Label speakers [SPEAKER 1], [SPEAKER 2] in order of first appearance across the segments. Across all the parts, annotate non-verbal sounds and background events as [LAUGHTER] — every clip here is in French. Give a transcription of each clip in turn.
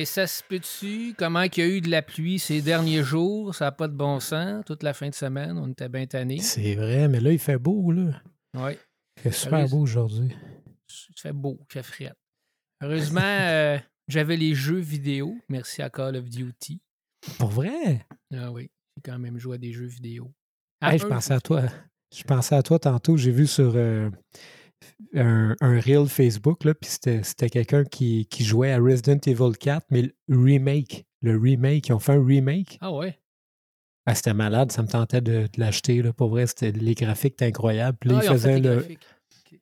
[SPEAKER 1] mais ça se peut-tu? Comment qu'il y a eu de la pluie ces derniers jours? Ça n'a pas de bon sens. Toute la fin de semaine, on était bien tannés.
[SPEAKER 2] C'est vrai, mais là, il fait beau, là.
[SPEAKER 1] Oui.
[SPEAKER 2] Il fait super beau aujourd'hui.
[SPEAKER 1] Il fait beau, il fait frais. Heureusement, euh, j'avais les jeux vidéo. Merci à Call of Duty.
[SPEAKER 2] Pour vrai?
[SPEAKER 1] Ah oui, j'ai quand même joué à des jeux vidéo.
[SPEAKER 2] Hey, je pensais à toi. Je pensais à toi tantôt. J'ai vu sur euh, un, un reel Facebook, là, puis c'était quelqu'un qui, qui jouait à Resident Evil 4, mais le remake. Le remake. Ils ont fait un remake.
[SPEAKER 1] Ah ouais?
[SPEAKER 2] Ah, c'était malade. Ça me tentait de, de l'acheter. Pour vrai, c'était les graphiques étaient incroyables. Puis là,
[SPEAKER 1] Ah,
[SPEAKER 2] il,
[SPEAKER 1] ils les
[SPEAKER 2] le,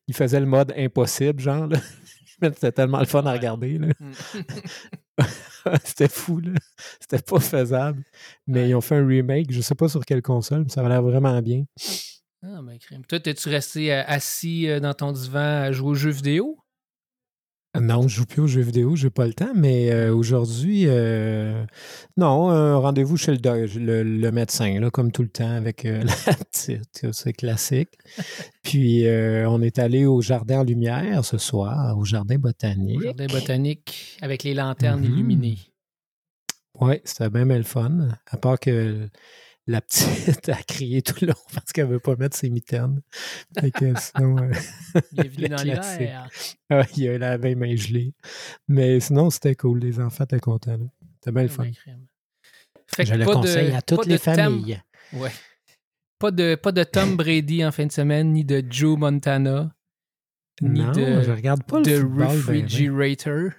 [SPEAKER 2] il faisait le mode impossible, genre. [LAUGHS] C'était tellement le fun à regarder. là. [LAUGHS] [LAUGHS] C'était fou, là. C'était pas faisable. Mais
[SPEAKER 1] Ouais.
[SPEAKER 2] ils ont fait un remake. Je sais pas sur quelle console, mais ça va l'air vraiment bien.
[SPEAKER 1] Ah, ben, crème. Toi, t'es-tu resté euh, assis euh, dans ton divan à jouer aux jeux vidéo?
[SPEAKER 2] Non, je joue plus aux jeux vidéo, j'ai pas le temps, mais euh, aujourd'hui, euh, non, un rendez-vous chez le, le, le médecin, là, comme tout le temps, avec euh, [LAUGHS] la petite, c'est classique. Puis, on est allé au Jardin en Lumière ce soir, au Jardin
[SPEAKER 1] Au
[SPEAKER 2] botanique.
[SPEAKER 1] jardin botanique avec les lanternes
[SPEAKER 2] Mhm.
[SPEAKER 1] illuminées.
[SPEAKER 2] Oui, c'était bien, bien le fun. À part que la petite [LAUGHS] a crié tout le long [LAUGHS] parce qu'elle veut pas mettre ses mitaines. Fait que sinon, euh,
[SPEAKER 1] Bienvenue [LAUGHS] dans l'hiver.
[SPEAKER 2] ah, il a la veille main gelée. Mais sinon, c'était cool. Les enfants étaient contents. C'était bien le fun. Je le
[SPEAKER 1] de-
[SPEAKER 2] conseille à toutes les familles.
[SPEAKER 1] Ouais. Pas de, pas de Tom Brady en fin de semaine, ni de Joe Montana, ni
[SPEAKER 2] non,
[SPEAKER 1] de,
[SPEAKER 2] je regarde pas
[SPEAKER 1] de
[SPEAKER 2] le football. ben, ben.
[SPEAKER 1] Refrigerator.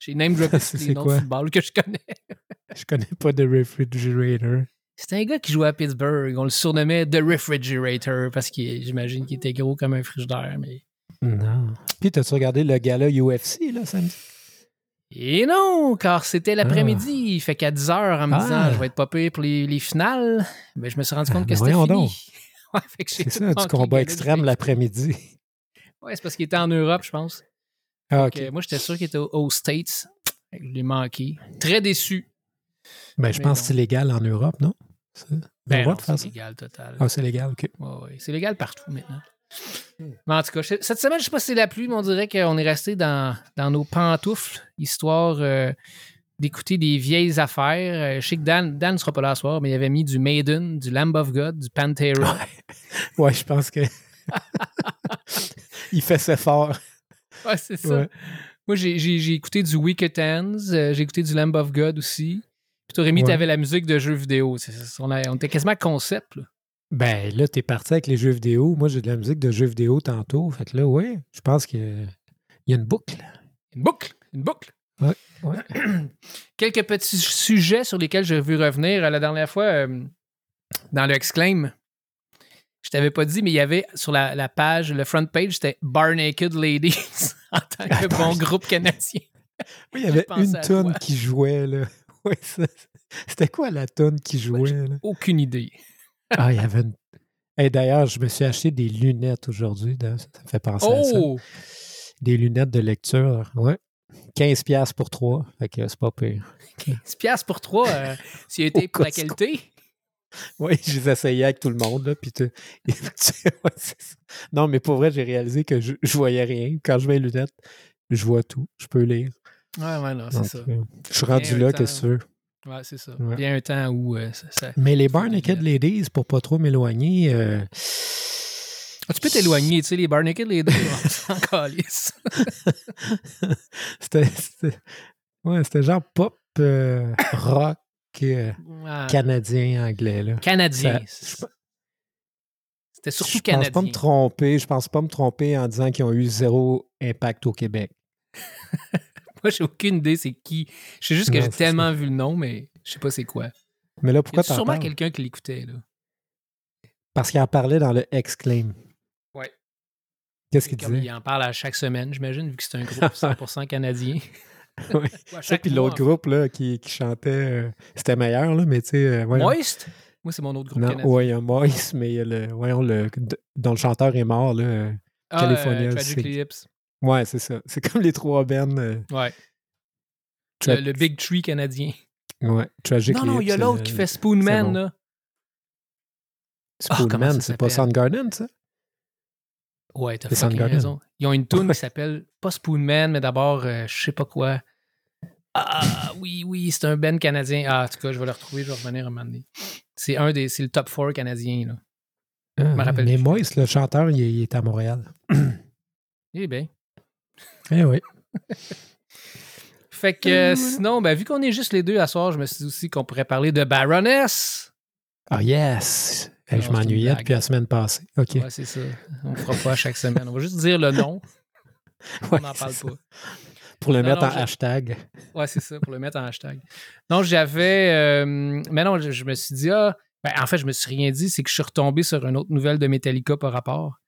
[SPEAKER 1] J'ai name droppé les noms de
[SPEAKER 2] quoi?
[SPEAKER 1] football que je connais.
[SPEAKER 2] Je connais pas de refrigerator.
[SPEAKER 1] C'était un gars qui jouait à Pittsburgh. On le surnommait The Refrigerator parce que j'imagine qu'il était gros comme un frigidaire. Mais...
[SPEAKER 2] Non. Puis, t'as-tu regardé le gala UFC, là, samedi?
[SPEAKER 1] Et non, car c'était l'après-midi. Fait qu'à 10h, en me
[SPEAKER 2] Ah.
[SPEAKER 1] disant je vais être pas pire pour les, les finales, ben, je me suis rendu compte
[SPEAKER 2] Ah,
[SPEAKER 1] que
[SPEAKER 2] ben
[SPEAKER 1] c'était
[SPEAKER 2] voyons
[SPEAKER 1] fini.
[SPEAKER 2] donc. [LAUGHS]
[SPEAKER 1] Ouais,
[SPEAKER 2] C'est ça, du combat extrême l'après-midi.
[SPEAKER 1] Ouais, c'est parce qu'il était en Europe, je pense.
[SPEAKER 2] Ah,
[SPEAKER 1] Donc, euh, moi, j'étais sûr qu'il était aux- aux States. Je l'ai manqué. Très déçu.
[SPEAKER 2] Ben, je
[SPEAKER 1] mais
[SPEAKER 2] pense
[SPEAKER 1] bon.
[SPEAKER 2] que c'est légal en Europe, non?
[SPEAKER 1] Ben non, c'est légal total.
[SPEAKER 2] Ah, c'est légal, OK.
[SPEAKER 1] Ouais, ouais. C'est légal partout maintenant.
[SPEAKER 2] Hmm.
[SPEAKER 1] Mais en tout cas, cette semaine, je sais pas si c'est la pluie, mais on dirait qu'on est resté dans, dans nos pantoufles, histoire euh, d'écouter des vieilles affaires. Euh, je sais que Dan Dan ne sera pas là ce soir, mais il avait mis du Maiden, du Lamb of God, du Pantera.
[SPEAKER 2] Ouais, [LAUGHS] je pense que. [LAUGHS] Il fait ça fort.
[SPEAKER 1] ouais, c'est ça. Moi, j'ai écouté du Wicked Hands, euh, j'ai écouté du Lamb of God aussi. Puis toi, Rémi,
[SPEAKER 2] Ouais.
[SPEAKER 1] t'avais la musique de jeux vidéo. On, a- on était quasiment concept. Là.
[SPEAKER 2] Ben, là, t'es parti avec les jeux vidéo. Moi, j'ai de la musique de jeux vidéo tantôt. Fait que là, ouais, je pense qu'il y a une boucle.
[SPEAKER 1] Une boucle, une boucle.
[SPEAKER 2] Ouais, ouais. [CLEARS THROAT]
[SPEAKER 1] Quelques petits sujets sur lesquels je veux revenir. La dernière fois, euh, dans le Exclaim, je t'avais pas dit, mais il y avait sur la, la page, le front page, c'était Bar Naked Ladies [LAUGHS] en tant que bon groupe canadien.
[SPEAKER 2] Oui, il y avait une tonne qui jouait, là. [LAUGHS] Ouais, C'était quoi la tonne qui jouait, là?
[SPEAKER 1] Aucune idée.
[SPEAKER 2] Ah, il y avait une. Hey, D'ailleurs, je me suis acheté des lunettes aujourd'hui. Ça me fait penser à ça.
[SPEAKER 1] Oh!
[SPEAKER 2] Des lunettes de lecture. Ouais. 15$ piastres pour trois. Fait que c'est pas pire.
[SPEAKER 1] 15 piastres pour trois, euh, s'il a été pour la qualité.
[SPEAKER 2] Oui, je les essayais avec tout le monde. Là, puis [LAUGHS] tu- Ouais, non, mais pour vrai, j'ai réalisé que je, je voyais rien. Quand je mets les lunettes, je vois tout. Je peux lire.
[SPEAKER 1] Ouais, ouais, non, c'est ça.
[SPEAKER 2] euh, je suis rendu
[SPEAKER 1] Bien
[SPEAKER 2] là, qu'est-ce que
[SPEAKER 1] temps.
[SPEAKER 2] tu veux.
[SPEAKER 1] Ouais, c'est ça.
[SPEAKER 2] Ouais.
[SPEAKER 1] Il y a un temps où euh, ça. ça-
[SPEAKER 2] Mais les Bar Naked Ladies, pour pas trop m'éloigner, euh,
[SPEAKER 1] Ah, tu peux t'éloigner, tu sais, les Bar Naked Ladies, [LAUGHS] on s'en calisse. [LAUGHS]
[SPEAKER 2] c'était ouais, c'était genre pop euh, rock euh,
[SPEAKER 1] Ouais.
[SPEAKER 2] canadien anglais. Là.
[SPEAKER 1] Canadien.
[SPEAKER 2] Ça-
[SPEAKER 1] C'était surtout
[SPEAKER 2] je pense
[SPEAKER 1] canadien.
[SPEAKER 2] pas me tromper. Je pense pas me tromper en disant qu'ils ont eu zéro impact au Québec. [LAUGHS]
[SPEAKER 1] Moi, j'ai aucune idée c'est qui. Je sais juste que j'ai tellement vu le nom, mais je sais pas c'est quoi.
[SPEAKER 2] Mais là, pourquoi t'en
[SPEAKER 1] sûrement quelqu'un qui l'écoutait, là?
[SPEAKER 2] Parce qu'il en parlait dans le Exclaim.
[SPEAKER 1] Ouais.
[SPEAKER 2] Qu'est-ce qu'il disait?
[SPEAKER 1] il en parle à chaque semaine, j'imagine, vu que c'est un groupe [LAUGHS] 100% canadien. [LAUGHS]
[SPEAKER 2] Oui. Ça, puis l'autre groupe là, qui, qui chantait, euh, c'était meilleur, là, mais tu sais. euh.
[SPEAKER 1] Moist? Moi, c'est mon autre groupe
[SPEAKER 2] Non,
[SPEAKER 1] canadien.
[SPEAKER 2] ouais, il y a Moïse, mais il y a le, voyons, le, dont le chanteur est mort. Là. euh,
[SPEAKER 1] Ah,
[SPEAKER 2] California,
[SPEAKER 1] euh.
[SPEAKER 2] Ouais, c'est ça. C'est comme les trois bennes. euh,
[SPEAKER 1] Ouais.
[SPEAKER 2] Tra-
[SPEAKER 1] Le, le Big Tree canadien.
[SPEAKER 2] Ouais, Tragic
[SPEAKER 1] Non, non, il y a l'autre
[SPEAKER 2] euh,
[SPEAKER 1] qui fait Spoonman,
[SPEAKER 2] bon.
[SPEAKER 1] là. Ah,
[SPEAKER 2] Spoonman,
[SPEAKER 1] ça
[SPEAKER 2] c'est pas? Soundgarden, ça?
[SPEAKER 1] Ouais, t'as
[SPEAKER 2] C'est
[SPEAKER 1] fucking
[SPEAKER 2] Soundgarden.
[SPEAKER 1] raison. Ils ont une [LAUGHS] tune qui s'appelle pas Spoonman, mais d'abord, euh, je sais pas quoi. Ah oui, oui, c'est un band canadien. Ah, en tout cas, je vais le retrouver, je vais revenir un moment donné. C'est un des. C'est le top 4 canadien, là.
[SPEAKER 2] Ah,
[SPEAKER 1] me rappelle
[SPEAKER 2] mais. Moïse, le chanteur, il est, il est à Montréal.
[SPEAKER 1] Eh bien.
[SPEAKER 2] Eh oui. [LAUGHS]
[SPEAKER 1] Fait que euh, sinon, ben, vu qu'on est juste les deux à soir, je me suis dit aussi qu'on pourrait parler de Baroness.
[SPEAKER 2] Ah, yes! Hey,
[SPEAKER 1] Non,
[SPEAKER 2] je m'ennuyais depuis la semaine passée. OK.
[SPEAKER 1] Ouais, c'est ça. On le fera pas à chaque semaine. On va juste dire le nom. [LAUGHS] On
[SPEAKER 2] Ouais,
[SPEAKER 1] n'en parle pas.
[SPEAKER 2] Pour le
[SPEAKER 1] Non,
[SPEAKER 2] mettre
[SPEAKER 1] non,
[SPEAKER 2] en hashtag.
[SPEAKER 1] Ouais, c'est ça, pour le mettre en hashtag. Non, j'avais. euh, mais non, je, je me suis dit, ah, ben, en fait, je me suis rien dit, c'est que je suis retombé sur une autre nouvelle de Metallica par rapport.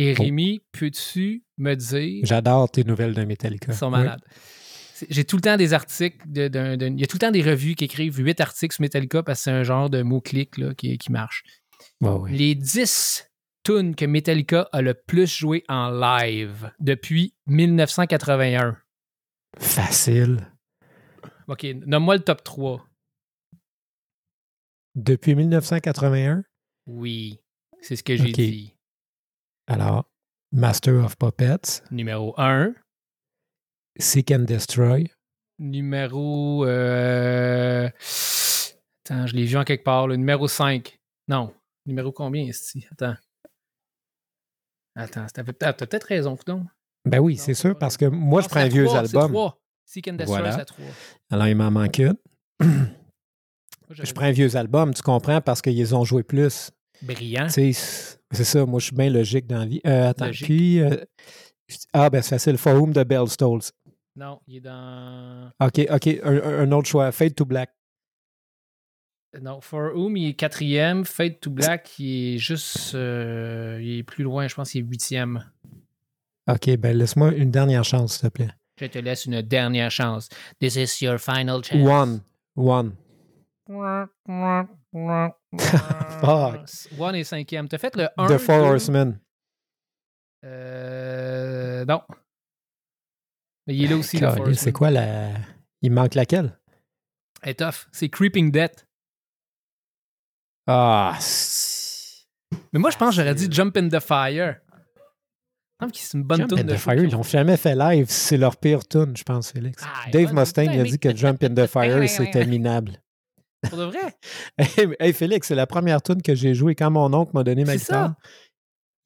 [SPEAKER 1] Et
[SPEAKER 2] Oh.
[SPEAKER 1] Rémi, peux-tu me dire.
[SPEAKER 2] J'adore tes nouvelles de Metallica.
[SPEAKER 1] Ils sont malades. J'ai tout le temps des articles. De, il y a tout le temps des revues qui écrivent 8 articles sur Metallica parce que c'est un genre de mot-clic qui, qui marche. Les 10 tunes que Metallica a le plus joué en live depuis 1981.
[SPEAKER 2] Facile.
[SPEAKER 1] OK, nomme-moi le top 3.
[SPEAKER 2] Depuis 1981,
[SPEAKER 1] Oui, c'est ce que j'ai dit.
[SPEAKER 2] Alors, Master of Puppets,
[SPEAKER 1] Numéro 1.
[SPEAKER 2] Seek and Destroy,
[SPEAKER 1] Numéro. euh, Attends, je l'ai vu en quelque part. Le numéro 5. Non. Numéro combien, ici? Attends. Attends, t'as peut- t'as peut-être raison, coudonc.
[SPEAKER 2] Ben oui, c'est sûr, parce que moi,
[SPEAKER 1] Non,
[SPEAKER 2] je prends un vieux album.
[SPEAKER 1] Seek and Destroy,
[SPEAKER 2] Voilà.
[SPEAKER 1] c'est à 3.
[SPEAKER 2] Alors, il m'en manque une. Je prends un vieux album, tu comprends, parce qu'ils ont joué plus.
[SPEAKER 1] Brillant.
[SPEAKER 2] Tu sais, c'est c'est ça, moi, je suis bien logique dans la vie. Euh, attends,
[SPEAKER 1] Logique.
[SPEAKER 2] puis... euh, ah, ben c'est facile, For Whom the Bell Tolls.
[SPEAKER 1] Non, il est dans.
[SPEAKER 2] OK, OK, un autre choix, Fade to Black.
[SPEAKER 1] Non, For Whom, il est quatrième. Fade to Black, il est juste. euh, il est plus loin, je pense qu'il est huitième.
[SPEAKER 2] OK, ben laisse-moi une dernière chance, s'il te plaît.
[SPEAKER 1] Je te laisse une dernière chance. This is your final chance.
[SPEAKER 2] One. One. Fuck. [LAUGHS]
[SPEAKER 1] One est cinquième. T'as fait le 1.
[SPEAKER 2] The Four Horsemen.
[SPEAKER 1] Euh, non. Mais il est là aussi, le
[SPEAKER 2] Calais,
[SPEAKER 1] Four
[SPEAKER 2] C'est quoi la. Il manque laquelle?
[SPEAKER 1] Elle est tough. C'est Creeping Death.
[SPEAKER 2] Ah.
[SPEAKER 1] Mais moi, je pense que j'aurais dit Jump in the Fire. Je trouve que c'est une bonne
[SPEAKER 2] Jump
[SPEAKER 1] tune
[SPEAKER 2] in
[SPEAKER 1] de
[SPEAKER 2] the Fire, ils
[SPEAKER 1] ont
[SPEAKER 2] l'ont jamais fait live. C'est leur pire tune, je pense, Félix.
[SPEAKER 1] Ah,
[SPEAKER 2] Dave Mustaine il a dit que Jump in the [LAUGHS] Fire, c'était minable.
[SPEAKER 1] Pour de vrai? [LAUGHS]
[SPEAKER 2] Hey, hey, Félix, c'est la première tune que j'ai jouée quand mon oncle m'a donné ma guitare.
[SPEAKER 1] ça.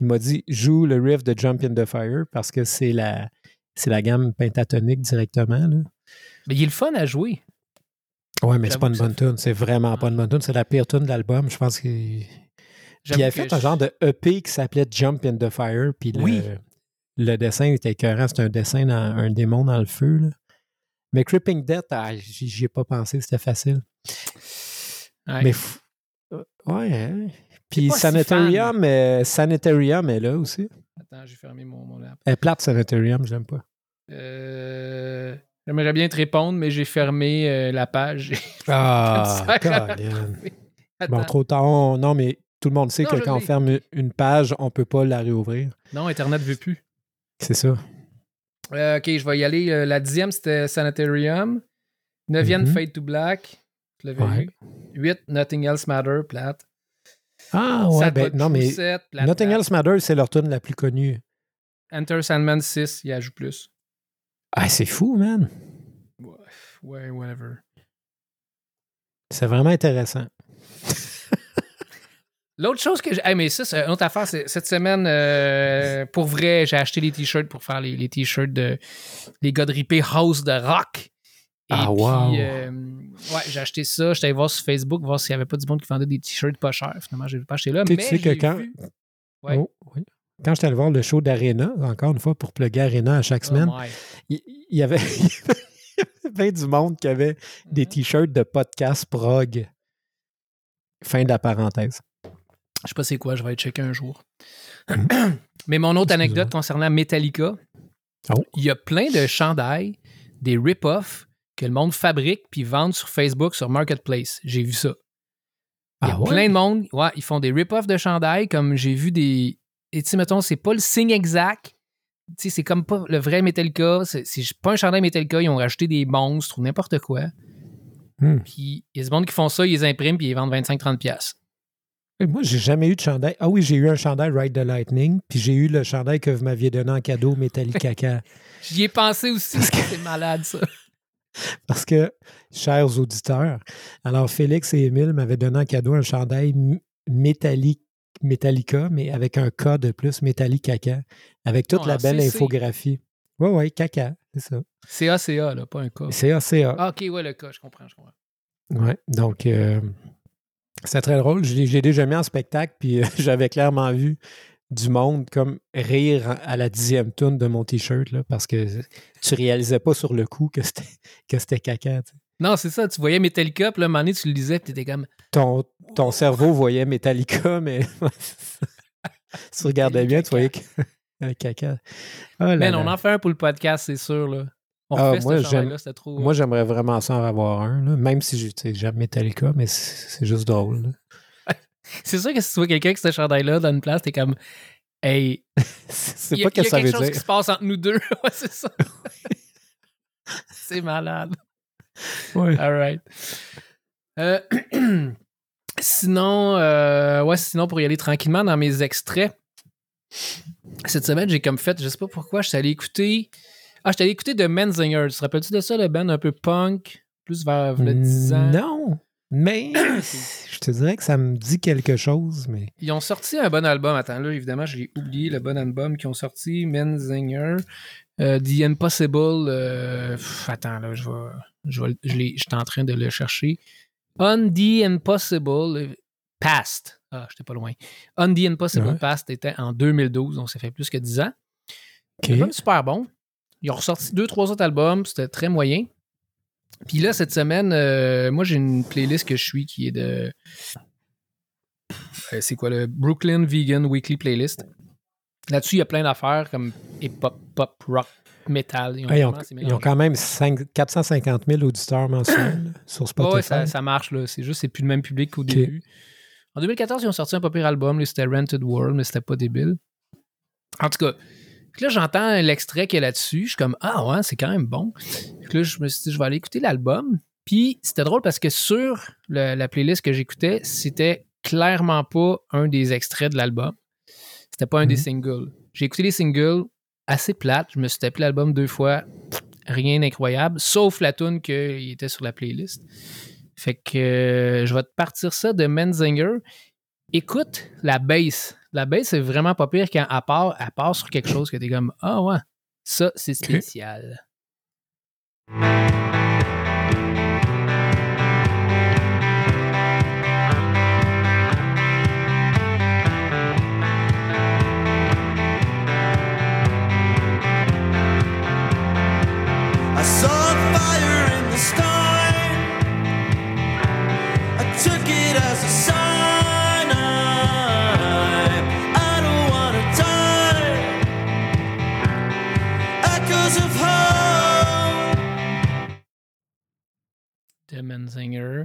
[SPEAKER 2] Il m'a dit joue le riff de Jump in the Fire parce que c'est la c'est la gamme pentatonique directement. Là.
[SPEAKER 1] Mais il est le fun à jouer.
[SPEAKER 2] Ouais, mais c'est pas une bonne tune. C'est vraiment pas une bonne tune. C'est la pire tune de l'album. Je pense qu'il il a
[SPEAKER 1] que
[SPEAKER 2] fait
[SPEAKER 1] je-
[SPEAKER 2] un genre de EP qui s'appelait Jump in the Fire. Puis le,
[SPEAKER 1] Oui.
[SPEAKER 2] le dessin était écœurant. C'est un dessin dans un démon dans le feu. là. Mais Creeping Death, ah, j'y ai pas pensé. C'était facile.
[SPEAKER 1] Ouais.
[SPEAKER 2] Mais f- euh, ouais. hein. Puis
[SPEAKER 1] si
[SPEAKER 2] Sanitarium, euh, Sanitarium est là aussi.
[SPEAKER 1] Attends, j'ai fermé mon, mon lap.
[SPEAKER 2] Elle est plate, Sanitarium, j'aime pas.
[SPEAKER 1] Euh, J'aimerais bien te répondre, mais j'ai fermé euh, la page. [LAUGHS]
[SPEAKER 2] Ah. Bon, trop tard. On- Non, mais tout le monde sait
[SPEAKER 1] Non,
[SPEAKER 2] que quand on ferme une page, on peut pas la réouvrir.
[SPEAKER 1] Non, Internet veut plus.
[SPEAKER 2] C'est ça.
[SPEAKER 1] Euh, ok, je vais y aller. La dixième, c'était Sanitarium. Neuvième,
[SPEAKER 2] Mhm.
[SPEAKER 1] Fade to Black. Tu l'avais
[SPEAKER 2] Ouais.
[SPEAKER 1] vu. Huit, Nothing Else Matter, plate.
[SPEAKER 2] Ah, ouais, ben, non, mais
[SPEAKER 1] plate,
[SPEAKER 2] Nothing
[SPEAKER 1] plate.
[SPEAKER 2] Else Matters, c'est leur tune la plus connue.
[SPEAKER 1] Enter Sandman 6, il ajoute plus.
[SPEAKER 2] Ah, c'est fou, man.
[SPEAKER 1] Ouais, whatever.
[SPEAKER 2] C'est vraiment intéressant. [LAUGHS]
[SPEAKER 1] L'autre chose que j'ai. Hey, mais ça, c'est une autre affaire. c'est- Cette semaine, euh, pour vrai, j'ai acheté les t-shirts pour faire les, les t-shirts de. Les gars de House de Rock. Et
[SPEAKER 2] Ah,
[SPEAKER 1] puis,
[SPEAKER 2] wow.
[SPEAKER 1] euh, ouais, j'ai acheté ça. J'étais allé voir sur Facebook, voir s'il n'y avait pas du monde qui vendait des t-shirts pas chers. Finalement, je n'ai pas acheté là.
[SPEAKER 2] Tu sais,
[SPEAKER 1] mais
[SPEAKER 2] tu sais que quand-
[SPEAKER 1] vu- Ouais.
[SPEAKER 2] Oh, oui. Quand j'étais allé voir le show d'Arena, encore une fois, pour plugger Arena à chaque
[SPEAKER 1] Oh
[SPEAKER 2] semaine, il il y avait [LAUGHS] il y avait du monde qui avait des
[SPEAKER 1] Mhm.
[SPEAKER 2] t-shirts de podcast prog. Fin de la parenthèse.
[SPEAKER 1] Je sais pas c'est quoi, je vais aller checker un jour.
[SPEAKER 2] Mhm. [CLEARS THROAT]
[SPEAKER 1] Mais mon autre anecdote concernant Metallica,
[SPEAKER 2] Oh.
[SPEAKER 1] il y a plein de chandails, des rip-offs que le monde fabrique puis vendent sur Facebook, sur Marketplace. J'ai vu ça. Il y a
[SPEAKER 2] Ah ouais?
[SPEAKER 1] plein de monde, ouais, ils font des rip-offs de chandails, comme j'ai vu des. Et tu sais, mettons, c'est pas le signe exact. Tu sais, c'est comme pas le vrai Metallica. C'est pas un chandail Metallica, ils ont rajouté des monstres ou n'importe quoi.
[SPEAKER 2] Hmm.
[SPEAKER 1] Puis il y a des monde qui font ça, ils les impriment, puis ils les vendent 25-30$. piastres.
[SPEAKER 2] Et Moi, j'ai jamais eu de chandail. Ah oui, j'ai eu un chandail Ride the Lightning, puis j'ai eu le chandail que vous m'aviez donné en cadeau, Metallic Caca. [LAUGHS]
[SPEAKER 1] J'y ai pensé aussi, c'est malade ça.
[SPEAKER 2] Parce que, chers auditeurs, alors Félix et Émile m'avaient donné en cadeau un chandail métallique, Metallica, mais avec un K de plus, Metallic Caca, avec toute
[SPEAKER 1] Non,
[SPEAKER 2] la belle infographie. Oui, oui, caca, c'est ça.
[SPEAKER 1] C'est ACA, là, pas un cas.
[SPEAKER 2] C'est ACA.
[SPEAKER 1] Ah, ok, ouais, le cas, je comprends, je comprends.
[SPEAKER 2] Ouais, donc euh, c'est très drôle. Je l'ai j'ai déjà mis en spectacle, puis euh, [LAUGHS] j'avais clairement vu du monde comme rire à la dixième tourne de mon t-shirt, parce que tu réalisais pas sur le coup que c'était [LAUGHS] que c'était caca.
[SPEAKER 1] Non, c'est ça, tu voyais Metallica, puis là, un moment donné, tu le lisais, puis t'étais comme.
[SPEAKER 2] Ton, ton cerveau voyait Metallica, [LAUGHS] mais [LAUGHS] si tu regardais bien, tu voyais que un caca. Oh là
[SPEAKER 1] Man,
[SPEAKER 2] là.
[SPEAKER 1] on en fait un pour le podcast, c'est sûr, là. On
[SPEAKER 2] Ah, moi,
[SPEAKER 1] ce
[SPEAKER 2] j'aime-
[SPEAKER 1] chandail-là, c'était trop.
[SPEAKER 2] Moi, j'aimerais vraiment ça en avoir un, là, même si j'aime Metallica, mais c'est juste drôle.
[SPEAKER 1] C'est sûr que si tu vois quelqu'un qui ce chandail-là dans une place, t'es comme. Hey, [LAUGHS]
[SPEAKER 2] C'est pas
[SPEAKER 1] il y a quelque chose
[SPEAKER 2] dire.
[SPEAKER 1] qui se passe entre nous deux. [LAUGHS] ouais, c'est ça. [LAUGHS] c'est malade.
[SPEAKER 2] Ouais.
[SPEAKER 1] All right. Euh, [CLEARS THROAT] sinon, euh, ouais, sinon, pour y aller tranquillement dans mes extraits, cette semaine, j'ai comme fait, je sais pas pourquoi, je suis allé écouter. Ah, je suis allé écouter The Menzinger. Tu te rappelles-tu de ça, le band un peu punk, plus vers le 10 ans?
[SPEAKER 2] Non, mais [CLEARS THROAT] je te dirais que ça me dit quelque chose, mais
[SPEAKER 1] Ils ont sorti un bon album. Attends, là, évidemment, j'ai oublié le bon album qu'ils ont sorti. Menzinger. Euh, The Impossible. euh, pff, attends, là, je vais. Je vais je j'étais en train de le chercher. On the Impossible Past. Ah, j'étais pas loin. On the Impossible
[SPEAKER 2] Ouais.
[SPEAKER 1] Past était en 2012, donc ça fait plus que 10 ans.
[SPEAKER 2] OK.
[SPEAKER 1] L'album super bon. Ils ont ressorti deux, trois autres albums, c'était très moyen. Puis là, cette semaine, euh, moi j'ai une playlist que je suis qui est de. Euh, c'est quoi le Brooklyn Vegan Weekly Playlist. Là-dessus, il y a plein d'affaires comme hip-hop, pop, rock, metal. Ils ont
[SPEAKER 2] ils, ont,
[SPEAKER 1] vraiment assez
[SPEAKER 2] ils ont
[SPEAKER 1] mélangé.
[SPEAKER 2] quand même cinq- 450 000 auditeurs mensuels [COUGHS] sur Spotify.
[SPEAKER 1] ouais, ça, ça marche, là. C'est juste, c'est plus le même public qu'au début. En 2014, ils ont sorti un pas pire album, c'était Rented World, mais c'était pas débile. En tout cas, puis là, j'entends l'extrait qu'il y a là-dessus. Je suis comme, ah ouais, c'est quand même bon. Puis là, je me suis dit, je vais aller écouter l'album. Puis c'était drôle parce que sur le- la playlist que j'écoutais, c'était clairement pas un des extraits de l'album. C'était pas un des
[SPEAKER 2] Mhm.
[SPEAKER 1] singles. J'ai écouté les singles assez plates. Je me suis tapé l'album deux fois. Rien d'incroyable, sauf la tune qui était sur la playlist. Fait que euh, je vais te partir ça de Menzinger. Écoute la bass. La bass est vraiment pas pire quand elle part, sur quelque chose que t'es comme Ah ouais, ça c'est spécial. De Menzinger.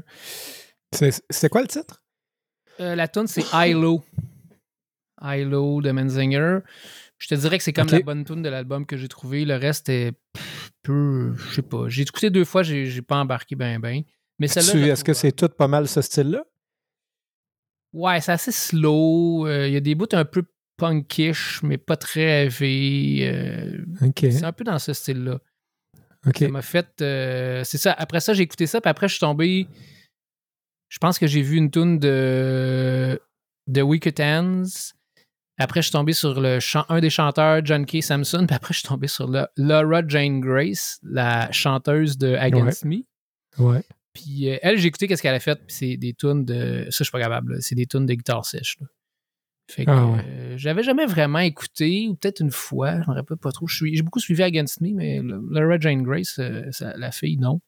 [SPEAKER 2] C'est c'est quoi le titre?
[SPEAKER 1] Euh, la tune c'est Hilo. Hilo de Menzinger. Je te dirais que c'est comme la bonne tune de l'album que j'ai trouvé. Le reste est peu. Je sais pas. J'ai écouté deux fois, j'ai pas embarqué ben ben. Mais celle-là.
[SPEAKER 2] Est-ce que c'est tout pas mal ce style-là?
[SPEAKER 1] Ouais, c'est assez slow. Euh, Il y a des bouts un peu punkish, mais pas très heavy. Euh, c'est un peu dans ce style-là. Ça m'a fait. euh, c'est ça. Après ça, j'ai écouté ça, puis après, je suis tombé. Je pense que j'ai vu une tune de. de Wicked Hands. Après, je suis tombé sur le chan- un des chanteurs, John K. Samson. [LAUGHS] Puis après, je suis tombé sur la- Laura Jane Grace, la chanteuse de Against Me.
[SPEAKER 2] Ouais.
[SPEAKER 1] Puis euh, elle, j'ai écouté qu'est-ce qu'elle a fait, puis c'est des tunes de. Ça, je suis pas capable, c'est des tunes de guitare sèche. là. Fait que
[SPEAKER 2] Ah ouais.
[SPEAKER 1] euh, j'avais jamais vraiment écouté, ou peut-être une fois, je me rappelle pas trop. J'ai beaucoup suivi Against Me, mais Laura Jane Grace, euh, ça- la fille, non.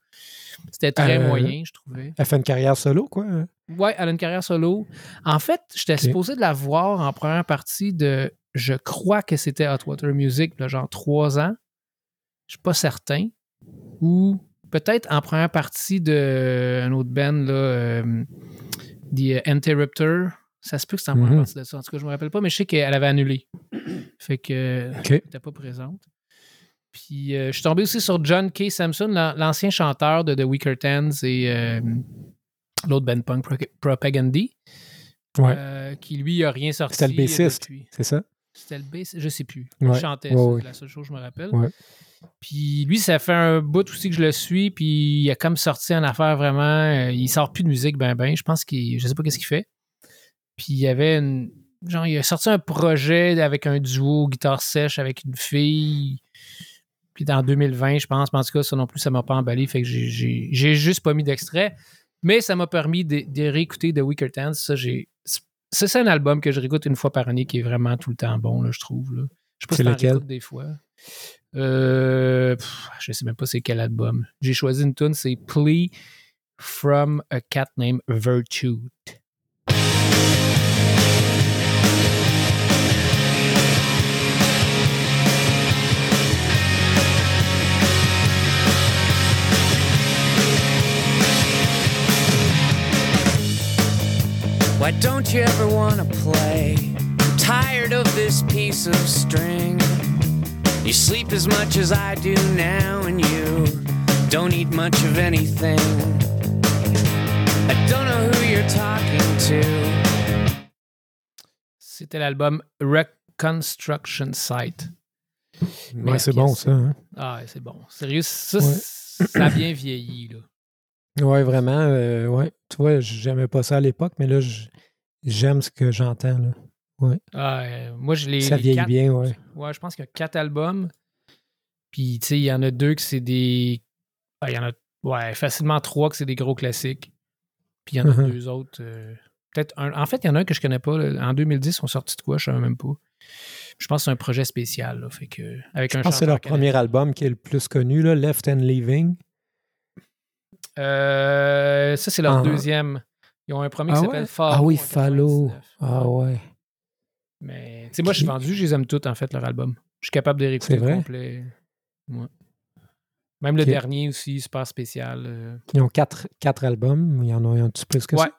[SPEAKER 1] C'était très
[SPEAKER 2] Euh,
[SPEAKER 1] moyen, je trouvais.
[SPEAKER 2] Elle fait une carrière solo, quoi. hein?
[SPEAKER 1] Ouais, elle a une carrière solo. En fait, j'étais supposé de la voir en première partie de. Je crois que c'était Hot Water Music, là, genre trois ans. Je suis pas certain. Ou peut-être en première partie d'un autre band, là, The Interrupter. Ça se peut que c'était en partie de ça. En tout cas, je me rappelle pas, mais je sais qu'elle avait annulé. Fait que
[SPEAKER 2] OK.
[SPEAKER 1] elle n'était pas présente. Puis euh, je suis tombé aussi sur John K. Samson, l'an- l'ancien chanteur de The Weaker Tens et euh, l'autre band punk Pro- Propagandy,
[SPEAKER 2] Ouais.
[SPEAKER 1] euh, qui lui a rien sorti.
[SPEAKER 2] C'était le bassiste. C'est ça?
[SPEAKER 1] C'était le bassiste, je sais plus.
[SPEAKER 2] Ouais.
[SPEAKER 1] Il chantait,
[SPEAKER 2] Ouais,
[SPEAKER 1] c'est la seule chose que je me rappelle. Puis lui, ça fait un bout aussi que je le suis, puis il a comme sorti une affaire vraiment. il sort plus de musique, ben ben. Je pense qu'il. Je sais pas qu'est-ce qu'il fait. Puis il y avait une. Genre, il a sorti un projet avec un duo guitare sèche avec une fille. Puis dans 2020, je pense. Mais en tout cas, ça non plus, ça m'a pas emballé. Fait que j'ai- juste pas mis d'extrait. Mais ça m'a permis de, de réécouter The Weaker Tens. Ça, j'ai. C'est un album que je réécoute une fois par année qui est vraiment tout le temps bon, là, je trouve. Là. Je sais pas
[SPEAKER 2] C'est
[SPEAKER 1] si
[SPEAKER 2] lequel?
[SPEAKER 1] des fois. Euh, pff, je sais même pas c'est quel album. J'ai choisi une tune, c'est Plea from a Cat Named Virtue.
[SPEAKER 3] Why don't you ever wanna play? I'm tired of this piece of string. You sleep as much as I do now, and you don't eat much of anything. I don't know who you're talking to.
[SPEAKER 1] C'était l'album Reconstruction Site.
[SPEAKER 2] Ouais, c'est bon, ça. hein.
[SPEAKER 1] Ah, c'est bon. Sérieux, ça,
[SPEAKER 2] Ouais.
[SPEAKER 1] ça a bien vieilli, là.
[SPEAKER 2] Ouais, vraiment. euh, ouais. Tu vois, j'aimais pas ça à l'époque, mais là, j'aime ce que j'entends. là.
[SPEAKER 1] Ah, euh, moi, je l'ai.
[SPEAKER 2] Ça
[SPEAKER 1] les
[SPEAKER 2] vieillit
[SPEAKER 1] quatre-
[SPEAKER 2] bien, ouais.
[SPEAKER 1] Ouais, je pense qu'il y a quatre albums. Puis, tu sais, il y en a deux que c'est des. Ah, il y en a, ouais, facilement trois que c'est des gros classiques. Puis, il y en a
[SPEAKER 2] Mhm.
[SPEAKER 1] deux autres. euh, Peut-être un. En fait, il y en a un que je connais pas. là. En 2010, ils sont sortis de quoi? Je ne savais même pas. Je pense que c'est un projet spécial. Là, fait que, avec un
[SPEAKER 2] Je pense que c'est leur premier album qui est le plus connu, là, Left and Leaving.
[SPEAKER 1] Euh, ça, c'est leur
[SPEAKER 2] Ah.
[SPEAKER 1] deuxième. Ils ont un premier qui
[SPEAKER 2] Ah
[SPEAKER 1] s'appelle
[SPEAKER 2] ouais? Ah oui.
[SPEAKER 1] 99.
[SPEAKER 2] Ah ouais.
[SPEAKER 1] Mais, tu sais, moi, je suis
[SPEAKER 2] Qui-
[SPEAKER 1] vendu, je les aime toutes, en fait, leur album. Je suis capable de les réécouter
[SPEAKER 2] vrai?
[SPEAKER 1] complet. Ouais. Même le dernier aussi, super spécial. euh.
[SPEAKER 2] Ils ont quatre, quatre albums. Il y en a un petit peu plus que
[SPEAKER 1] Ouais.
[SPEAKER 2] ça.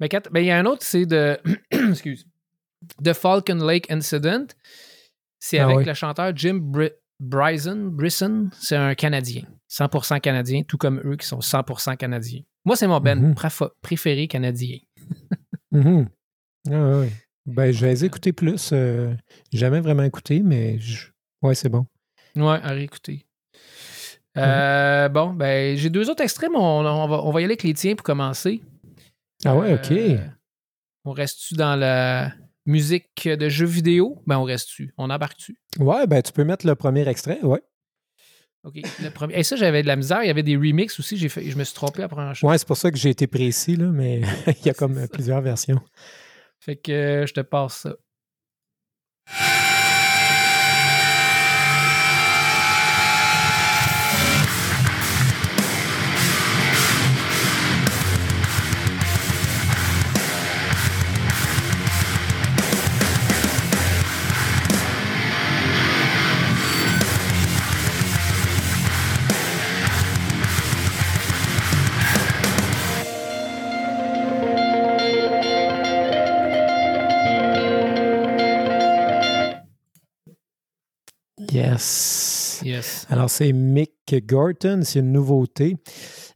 [SPEAKER 1] Mais quatre- ben, il y a un autre, c'est de. [CLEARS THROAT] Excuse. The Falcon Lake Incident. C'est
[SPEAKER 2] Ah
[SPEAKER 1] avec le chanteur Jim Bri- Bryson. Brisson. C'est un Canadien. 100% Canadien, tout comme eux qui sont 100% Canadiens. Moi, c'est mon band
[SPEAKER 2] Mhm.
[SPEAKER 1] préf- préféré canadien. [LAUGHS]
[SPEAKER 2] Mhm. Ah ouais. Ben, je vais les écouter plus. euh, jamais vraiment écouté, mais je- ouais, c'est bon.
[SPEAKER 1] Ouais, à réécouter. Euh, Bon, ben, j'ai deux autres extraits, mais on, on va, on va y aller avec les tiens pour commencer.
[SPEAKER 2] Ah ouais, ok.
[SPEAKER 1] Euh, on reste-tu dans la musique de jeux vidéo? Ben, on reste-tu? On embarque-tu?
[SPEAKER 2] Ouais, ben, tu peux mettre le premier extrait. Ouais.
[SPEAKER 1] OK. Le premier... Et ça, j'avais de la misère. Il y avait des remixes aussi. J'ai fait... Je me suis trompé après un
[SPEAKER 2] Ouais, c'est pour ça que j'ai été précis, là, mais [LAUGHS] il y a comme plusieurs versions.
[SPEAKER 1] Fait que euh, je te passe ça.
[SPEAKER 2] Yes. Alors, c'est Mick Gorton, c'est une nouveauté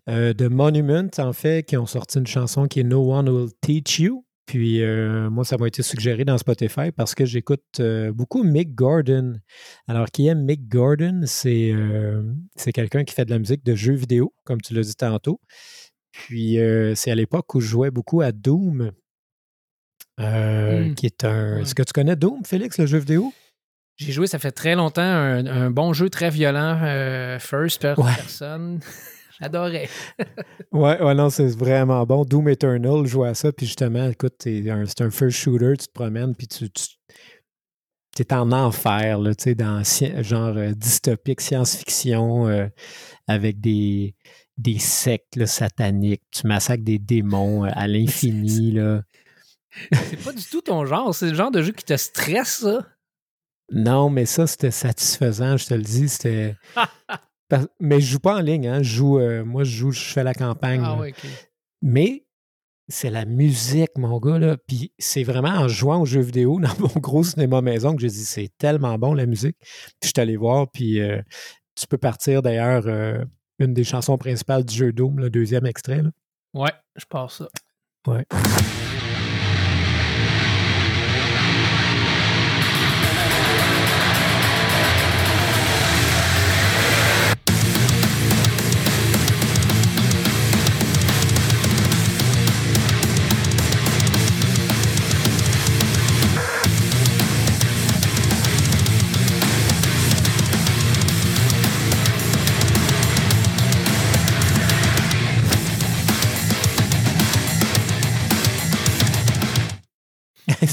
[SPEAKER 2] euh, de Monument, en fait, qui ont sorti une chanson qui est No One Will Teach You. Puis, euh, moi, ça m'a été suggéré dans Spotify parce que j'écoute euh, beaucoup Mick Gordon. Alors, qui est Mick Gordon? C'est euh, quelqu'un qui fait de la musique de jeux vidéo, comme tu l'as dit tantôt. Puis, c'est à l'époque où je jouais beaucoup à Doom, euh,
[SPEAKER 1] Mm.
[SPEAKER 2] qui est un...
[SPEAKER 1] Ouais.
[SPEAKER 2] Est-ce que tu connais Doom, Félix, le jeu vidéo?
[SPEAKER 1] J'ai joué, ça fait très longtemps, un, un bon jeu très violent, euh, first per-
[SPEAKER 2] Ouais.
[SPEAKER 1] personne. [LAUGHS] J'adorais. [LAUGHS]
[SPEAKER 2] Ouais, ouais, non, c'est vraiment bon. Doom Eternal, je joue à ça, puis justement, écoute, t'es un- c'est un first shooter, tu te promènes, puis tu, tu es en enfer, là, tu sais, dans genre euh, dystopique, science-fiction, euh, avec des, des sectes là, sataniques, tu massacres des démons euh, à [LAUGHS] l'infini, là.
[SPEAKER 1] C'est pas du tout ton genre. C'est le genre de jeu qui te stresse, ça?
[SPEAKER 2] Non, mais ça, c'était satisfaisant, je te le dis, c'était... [LAUGHS] Mais je joue pas en ligne, hein, je joue, euh, moi, je joue, je fais la campagne.
[SPEAKER 1] Ah ouais.
[SPEAKER 2] Mais c'est la musique, mon gars, là. Puis c'est vraiment en jouant aux jeux vidéo [LAUGHS] dans mon gros cinéma maison que j'ai dit c'est tellement bon la musique. Puis je suis allé voir, puis euh, tu peux partir d'ailleurs euh, une des chansons principales du jeu Doom, le deuxième extrait. Là.
[SPEAKER 1] Ouais, je pense ça.
[SPEAKER 2] Ouais.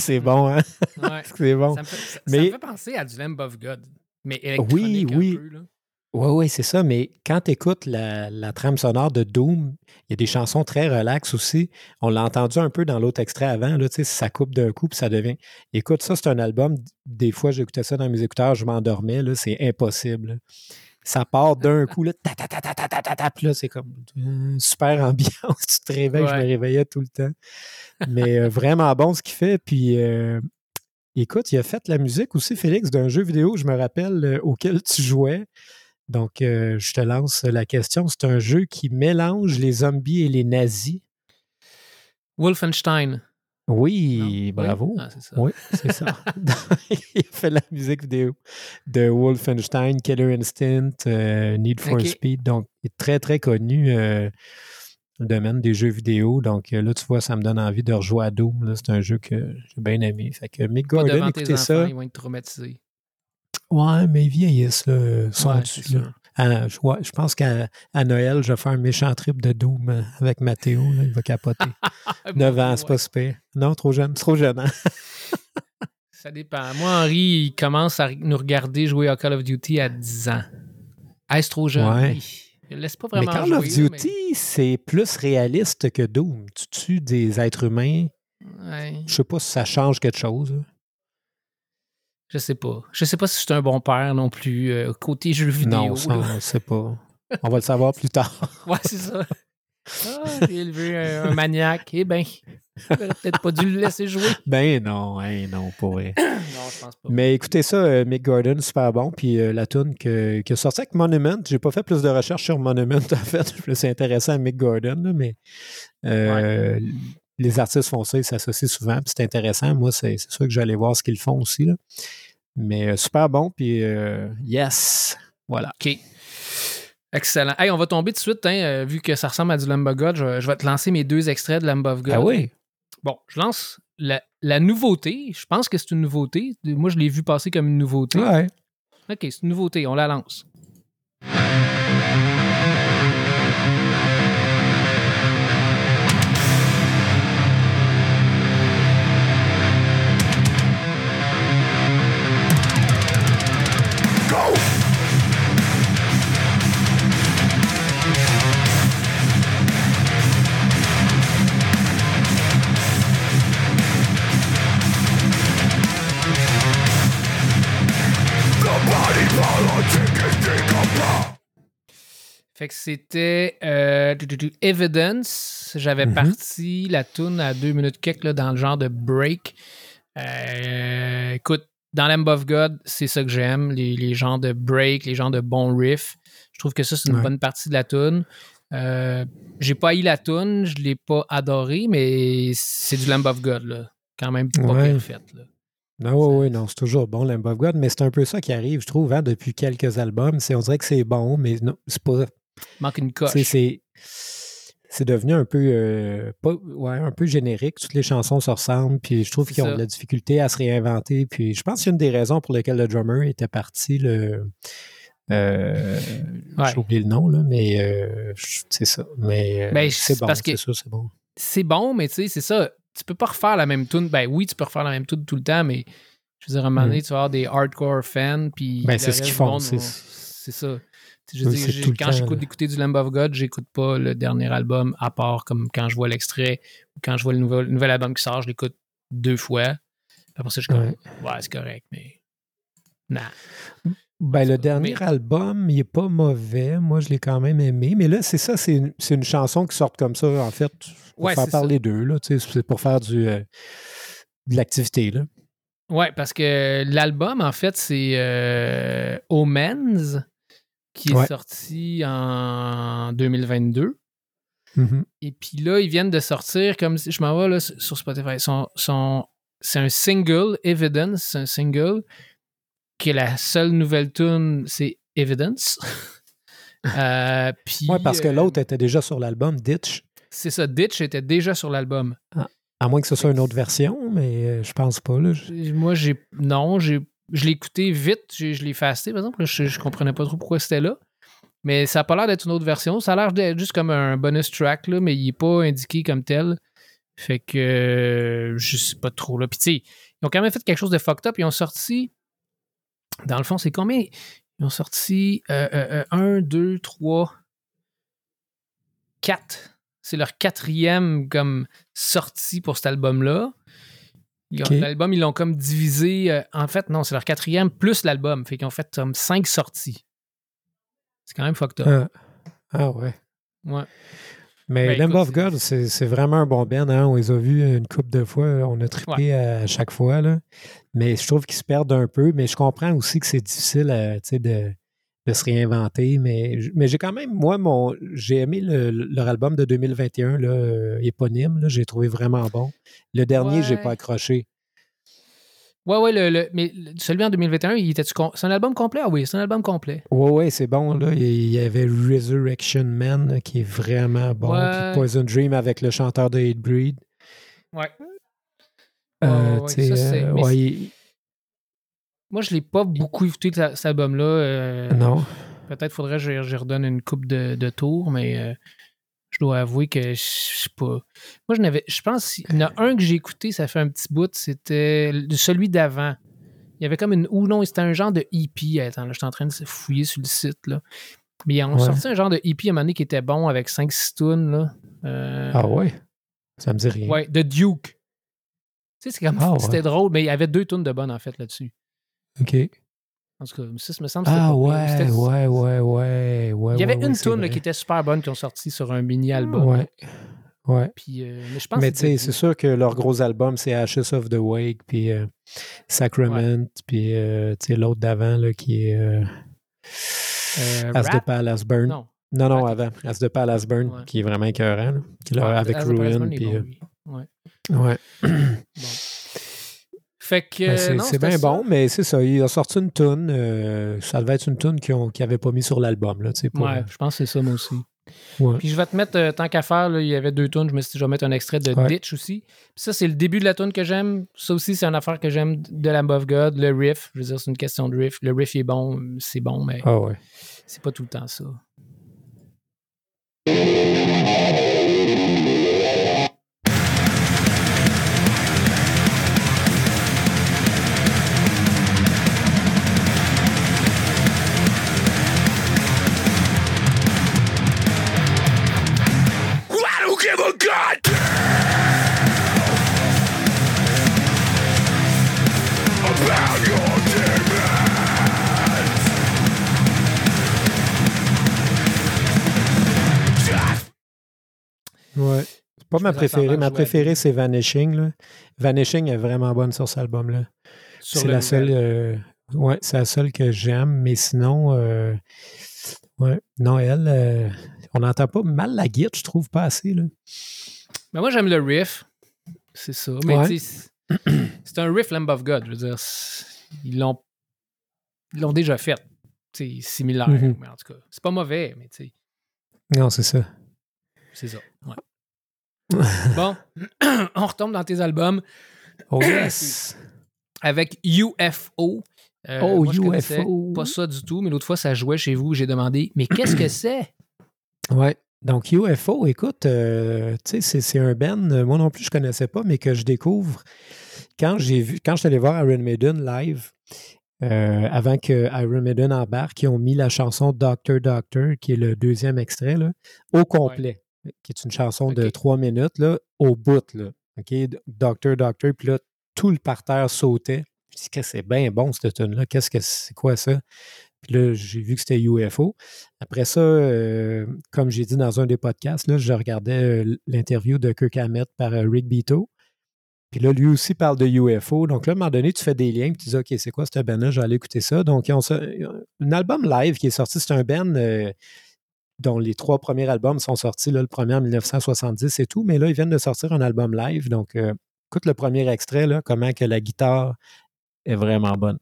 [SPEAKER 2] C'est bon, hein?
[SPEAKER 1] Ouais. [LAUGHS]
[SPEAKER 2] c'est bon.
[SPEAKER 1] Ça, me fait, ça- ça
[SPEAKER 2] Mais-
[SPEAKER 1] me fait penser à du Lamb of God. Mais électronique
[SPEAKER 2] Oui,
[SPEAKER 1] un
[SPEAKER 2] oui.
[SPEAKER 1] peu, là.
[SPEAKER 2] Oui, oui, c'est ça. Mais quand tu écoutes la, la trame sonore de Doom, il y a des chansons très relaxes aussi. On l'a entendu un peu dans l'autre extrait avant. Là, tu sais, ça coupe d'un coup, puis ça devient. Écoute, ça, c'est un album. Des fois, j'écoutais ça dans mes écouteurs, je m'endormais. Là, c'est impossible. Ça part d'un coup, là, ta, ta, ta, ta, ta, ta, ta, ta, puis là, c'est comme euh, super ambiance. [LAUGHS] Tu te réveilles, je me réveillais tout le temps. Mais euh, vraiment bon ce qu'il fait. Puis, euh, écoute, il a fait la musique aussi, Félix, d'un jeu vidéo, je me rappelle, euh, auquel tu jouais. Donc, je te lance la question. C'est un jeu qui mélange les zombies et les nazis.
[SPEAKER 1] Wolfenstein.
[SPEAKER 2] Oui,
[SPEAKER 1] Non?
[SPEAKER 2] bravo.
[SPEAKER 1] Oui? Ah, c'est ça.
[SPEAKER 2] Oui, [LAUGHS] ça. [LAUGHS] il a fait la musique vidéo de Wolfenstein, Killer Instinct, euh, Need for. Speed. Donc, il est très, très connu euh, dans le domaine des jeux vidéo. Donc, euh, là, tu vois, ça me donne envie de rejouer à Doom. C'est un jeu que j'ai bien aimé. Fait que Mick
[SPEAKER 1] Pas
[SPEAKER 2] Gordon, écoutez
[SPEAKER 1] enfants,
[SPEAKER 2] ça.
[SPEAKER 1] ils vont être traumatisés.
[SPEAKER 2] Ouais, mais ils vieillissent, là. Ils sont
[SPEAKER 1] Ouais,
[SPEAKER 2] dessus, là. Ah, je, pense qu'à Noël, je vais faire un méchant trip de Doom euh, avec Mathéo. là. il va capoter. [LAUGHS] 9 ans, c'est pas super. Non, trop jeune. Trop jeune. hein?
[SPEAKER 1] Ça dépend. Moi, Henri, il commence à nous regarder jouer à Call of Duty à 10 ans. Est-ce trop jeune?
[SPEAKER 2] Ouais.
[SPEAKER 1] Il laisse pas
[SPEAKER 2] Mais
[SPEAKER 1] vraiment
[SPEAKER 2] Call
[SPEAKER 1] jouer.
[SPEAKER 2] of Duty, c'est plus réaliste que Doom. Tu tues des êtres humains.
[SPEAKER 1] mais- Ouais.
[SPEAKER 2] Je sais pas si ça change quelque chose.
[SPEAKER 1] Je sais pas. Je sais pas si je suis un bon père non plus. euh, côté jeux vidéo.
[SPEAKER 2] non, ça, on ne sait pas. On va le savoir plus tard. [LAUGHS]
[SPEAKER 1] Ouais, c'est ça. Ah, j'ai élevé un, un maniaque. Eh ben, peut-être pas dû le laisser jouer.
[SPEAKER 2] ben non, hein, non, pas vrai. [COUGHS]
[SPEAKER 1] Non, je pense pas.
[SPEAKER 2] Mais écoutez ça, euh, Mick Gordon, super bon. Puis euh, la tune que, qui est sortie avec Monument, j'ai pas fait plus de recherches sur Monument, [LAUGHS] en fait. Je me suis intéressé à Mick Gordon, là, mais euh, les artistes font ça, ils s'associent souvent, puis c'est intéressant. Moi, c'est c'est sûr que j'allais voir ce qu'ils font aussi. là. Mais euh, super bon, puis euh, yes! Voilà.
[SPEAKER 1] OK. Excellent. Hey, on va tomber tout de suite, hein, euh, vu que ça ressemble à du Lamb of God. Je, je vais te lancer mes deux extraits de Lamb of God.
[SPEAKER 2] Ah oui?
[SPEAKER 1] Bon, je lance la, la nouveauté. Je pense que c'est une nouveauté. Moi, je l'ai vu passer comme une nouveauté.
[SPEAKER 2] Ouais.
[SPEAKER 1] OK, c'est une nouveauté. On la lance. Fait que c'était euh, Evidence. J'avais
[SPEAKER 2] Mhm.
[SPEAKER 1] parti la tune à deux minutes quelques là, dans le genre de break. Euh, écoute, dans Lamb of God, c'est ça que j'aime, les, les genres de break, les genres de bons riffs. Je trouve que ça, c'est une
[SPEAKER 2] Ouais.
[SPEAKER 1] bonne partie de la tune. Euh, j'ai pas haï la tune, je l'ai pas adoré, mais c'est du Lamb of God, là. Quand même pas
[SPEAKER 2] Ouais.
[SPEAKER 1] pire fait, là.
[SPEAKER 2] Non, oui, oui, non, c'est toujours bon, Lamb of God, mais c'est un peu ça qui arrive, je trouve, hein, depuis quelques albums. On dirait que c'est bon, mais non, c'est pas.
[SPEAKER 1] Manque une coche.
[SPEAKER 2] C'est, devenu un peu, euh, pas, ouais, un peu générique. Toutes les chansons se ressemblent, puis je trouve qu'ils ont de la difficulté à se réinventer. Puis je pense que c'est une des raisons pour lesquelles le drummer était parti. Le, euh,
[SPEAKER 1] Ouais.
[SPEAKER 2] J'ai oublié le nom, là, mais euh, c'est ça. Mais euh,
[SPEAKER 1] Ben,
[SPEAKER 2] c'est bon, c'est ça, c'est bon.
[SPEAKER 1] c'est bon, mais tu sais, c'est ça. Tu peux pas refaire la même tune. Ben oui, tu peux refaire la même tune tout le temps, mais je veux dire, à un moment donné, tu vas avoir des hardcore fans, puis.
[SPEAKER 2] Ben, c'est ce qu'ils font,
[SPEAKER 1] monde
[SPEAKER 2] c'est-
[SPEAKER 1] vont- C'est ça. Je
[SPEAKER 2] Oui,
[SPEAKER 1] quand j'écoute d'écouter du Lamb of God, j'écoute pas le dernier album, à part comme quand je vois l'extrait ou quand je vois le nouvel, le nouvel album qui sort, je l'écoute deux fois. Après ça, je suis comme, ouais, c'est correct, mais. Nah.
[SPEAKER 2] Ben, le dernier
[SPEAKER 1] mais-
[SPEAKER 2] album, il est pas mauvais. Moi, je l'ai quand même aimé. Mais là, c'est ça, c'est une, une chanson qui sort comme ça, en fait, pour
[SPEAKER 1] Ouais,
[SPEAKER 2] faire parler d'eux. C'est pour faire du, euh, de l'activité. là.
[SPEAKER 1] Ouais, parce que l'album, en fait, c'est euh, Omens, qui est sorti en 2022.
[SPEAKER 2] Mhm.
[SPEAKER 1] Et puis là, ils viennent de sortir, comme si je m'en vais là, sur Spotify, son, son- c'est un single, Evidence, c'est un single, qui est la seule nouvelle tune, c'est Evidence. [LAUGHS] Euh, puis,
[SPEAKER 2] Ouais, parce que
[SPEAKER 1] euh,
[SPEAKER 2] l'autre était déjà sur l'album, Ditch.
[SPEAKER 1] C'est ça, Ditch était déjà sur l'album.
[SPEAKER 2] À moins que ce soit une autre version, mais euh, je pense pas. Là.
[SPEAKER 1] Moi, j'ai. Non, j'ai. Je l'ai écouté vite, je l'ai fasté, par exemple. Je, je comprenais pas trop pourquoi c'était là. Mais ça a pas l'air d'être une autre version. Ça a l'air d'être juste comme un bonus track, là, mais il est pas indiqué comme tel. Fait que euh, je sais pas trop. Là. Puis tu sais, ils ont quand même fait quelque chose de fucked up. Ils ont sorti. Dans le fond, c'est combien? Ils ont sorti 1, 2, 3, 4. C'est leur quatrième comme sortie pour cet album-là. L'album, ils l'ont comme divisé. euh, en fait, non, c'est leur quatrième plus l'album. Fait qu'ils ont fait comme cinq sorties. C'est quand même fucked up.
[SPEAKER 2] Ah. Ah ouais.
[SPEAKER 1] Ouais.
[SPEAKER 2] Mais
[SPEAKER 1] Ben,
[SPEAKER 2] Lamb of God, c'est vraiment un bon band. Hein? On les a vus une couple de fois. On a trippé à chaque fois. Là. Mais je trouve qu'ils se perdent un peu. Mais je comprends aussi que c'est difficile à, sais, de, de se réinventer. Mais, mais j'ai quand même, moi, mon j'ai aimé le- leur album de 2021, là, euh, éponyme. là. J'ai trouvé vraiment bon. Le dernier, j'ai
[SPEAKER 1] Ouais.
[SPEAKER 2] pas accroché.
[SPEAKER 1] Ouais, ouais, le, le- mais celui en 2021, il était C'est un album complet? Ah oui, c'est un album complet.
[SPEAKER 2] Ouais, ouais, c'est bon. Là. Il y avait Resurrection Man là, qui est vraiment bon.
[SPEAKER 1] Ouais.
[SPEAKER 2] Puis Poison Dream avec le chanteur de Hatebreed.
[SPEAKER 1] Ouais.
[SPEAKER 2] Euh,
[SPEAKER 1] Ouais, ouais, ça,
[SPEAKER 2] euh, ouais, il-
[SPEAKER 1] Moi, je l'ai pas beaucoup écouté cet album-là. euh,
[SPEAKER 2] non.
[SPEAKER 1] Peut-être faudrait que je, je redonne une coupe de, de tours, mais euh, je dois avouer que je sais pas. Moi, je n'avais. Je pense qu'il y en a un que j'ai écouté, ça fait un petit bout, c'était celui d'avant. Il y avait comme une. Ou non, c'était un genre de EP. Attends, là, je suis en train de fouiller sur le site. Là. Mais ils ont
[SPEAKER 2] Ouais.
[SPEAKER 1] sorti un genre de EP à un moment donné qui était bon avec 5-6 tunes. Là. Euh,
[SPEAKER 2] Ah ouais? Ça me dit rien.
[SPEAKER 1] Ouais, The Duke. Tu sais, c'est comme.
[SPEAKER 2] Ah ouais.
[SPEAKER 1] C'était drôle, mais il y avait deux tunes de bonnes en fait là-dessus.
[SPEAKER 2] OK.
[SPEAKER 1] En tout cas, ça, me semble
[SPEAKER 2] Ah ouais, ouais, ouais, ouais, ouais.
[SPEAKER 1] Il y avait une tune qui était super bonne qui ont sorti sur un mini-album.
[SPEAKER 2] Ouais, ouais.
[SPEAKER 1] Puis, euh, mais je pense
[SPEAKER 2] Mais tu sais, c'est sûr que leur gros album, c'est Ashes of the Wake, puis euh, Sacrament, puis euh, tu sais, l'autre d'avant, là, qui est As the
[SPEAKER 1] Rap?
[SPEAKER 2] Palace Burn.
[SPEAKER 1] Non.
[SPEAKER 2] Non, avant. As the Palace Burn,
[SPEAKER 1] Ouais.
[SPEAKER 2] qui est vraiment écœurant, là, qui là, avec
[SPEAKER 1] As the
[SPEAKER 2] Ruin,
[SPEAKER 1] Burn
[SPEAKER 2] puis...
[SPEAKER 1] bon. Ouais.
[SPEAKER 2] ouais. [CLEARS THROAT]
[SPEAKER 1] Bon. Fait que.
[SPEAKER 2] Ben, c'est
[SPEAKER 1] non,
[SPEAKER 2] c'est
[SPEAKER 1] c'était
[SPEAKER 2] bien
[SPEAKER 1] ça.
[SPEAKER 2] bon, mais c'est ça. Il a sorti une tune. euh, ça devait être une tune qu'ils n'avaient pas mis sur l'album. Là, tu sais, pour,
[SPEAKER 1] Ouais, je pense que c'est ça, moi aussi.
[SPEAKER 2] ouais.
[SPEAKER 1] Puis je vais te mettre, euh, tant qu'à faire, là, il y avait deux tunes. Je me suis dit, je vais mettre un extrait de
[SPEAKER 2] Ouais.
[SPEAKER 1] Ditch aussi. Puis ça, c'est le début de la tune que j'aime. Ça aussi, c'est une affaire que j'aime de Lamb of God. Le riff, je veux dire, c'est une question de riff. Le riff est bon, c'est bon, mais
[SPEAKER 2] Ah ouais.
[SPEAKER 1] c'est pas tout le temps ça.
[SPEAKER 2] Ouais. C'est pas
[SPEAKER 1] Je
[SPEAKER 2] ma préférée. Ma préférée, c'est Vanishing. Là. Vanishing est vraiment bonne sur cet album-là. C'est la seule. euh, ouais, c'est la seule que j'aime. Mais sinon, euh, ouais, non, elle, euh, on n'entend pas mal la guitare, je trouve pas assez. Là.
[SPEAKER 1] Mais moi, j'aime le riff. C'est ça. Mais
[SPEAKER 2] Ouais.
[SPEAKER 1] c'est- un riff Lamb of God. Je veux dire, ils l'ont ils l'ont déjà fait. C'est similaire.
[SPEAKER 2] Mhm.
[SPEAKER 1] Mais en tout cas, c'est pas mauvais, mais tu sais,
[SPEAKER 2] Non, c'est ça.
[SPEAKER 1] C'est ça. Ouais. [LAUGHS] bon, [CLEARS THROAT] on retombe dans tes albums
[SPEAKER 2] Oh [CLEARS THROAT] yes!
[SPEAKER 1] avec UFO. Euh,
[SPEAKER 2] Oh,
[SPEAKER 1] moi, je connaissais
[SPEAKER 2] UFO.
[SPEAKER 1] Pas ça du tout, mais l'autre fois, ça jouait chez vous. J'ai demandé, mais qu'est-ce que c'est? [CLEARS THROAT]
[SPEAKER 2] Ouais. Donc, UFO, écoute, euh, tu sais, c'est- un band, euh, moi non plus, je connaissais pas, mais que je découvre quand j'ai vu, quand je suis allé voir Iron Maiden live, euh, avant que Iron Maiden embarque, ils ont mis la chanson Doctor Doctor, qui est le deuxième extrait, là, au complet, qui est une chanson de trois minutes, là, au bout, là. OK? Doctor Doctor, puis là, tout le parterre sautait. Je dis que c'est bien bon, cette tune-là? Qu'est-ce que c'est quoi ça? Puis là, j'ai vu que c'était UFO. Après ça, euh, comme j'ai dit dans un des podcasts, là, je regardais euh, l'interview de Kirk Hammett par euh, Rick Beato. Puis là, lui aussi parle de UFO. Donc là, à un moment donné, tu fais des liens, puis tu dis, OK, c'est quoi ce band-là? Aller écouter ça. Donc, ils ont ça- un album live qui est sorti, c'est un band dont les trois premiers albums sont sortis, le premier en 1970 et tout, mais là, ils viennent de sortir un album live. Donc, euh, écoute le premier extrait, là, comment que la guitare est vraiment bonne.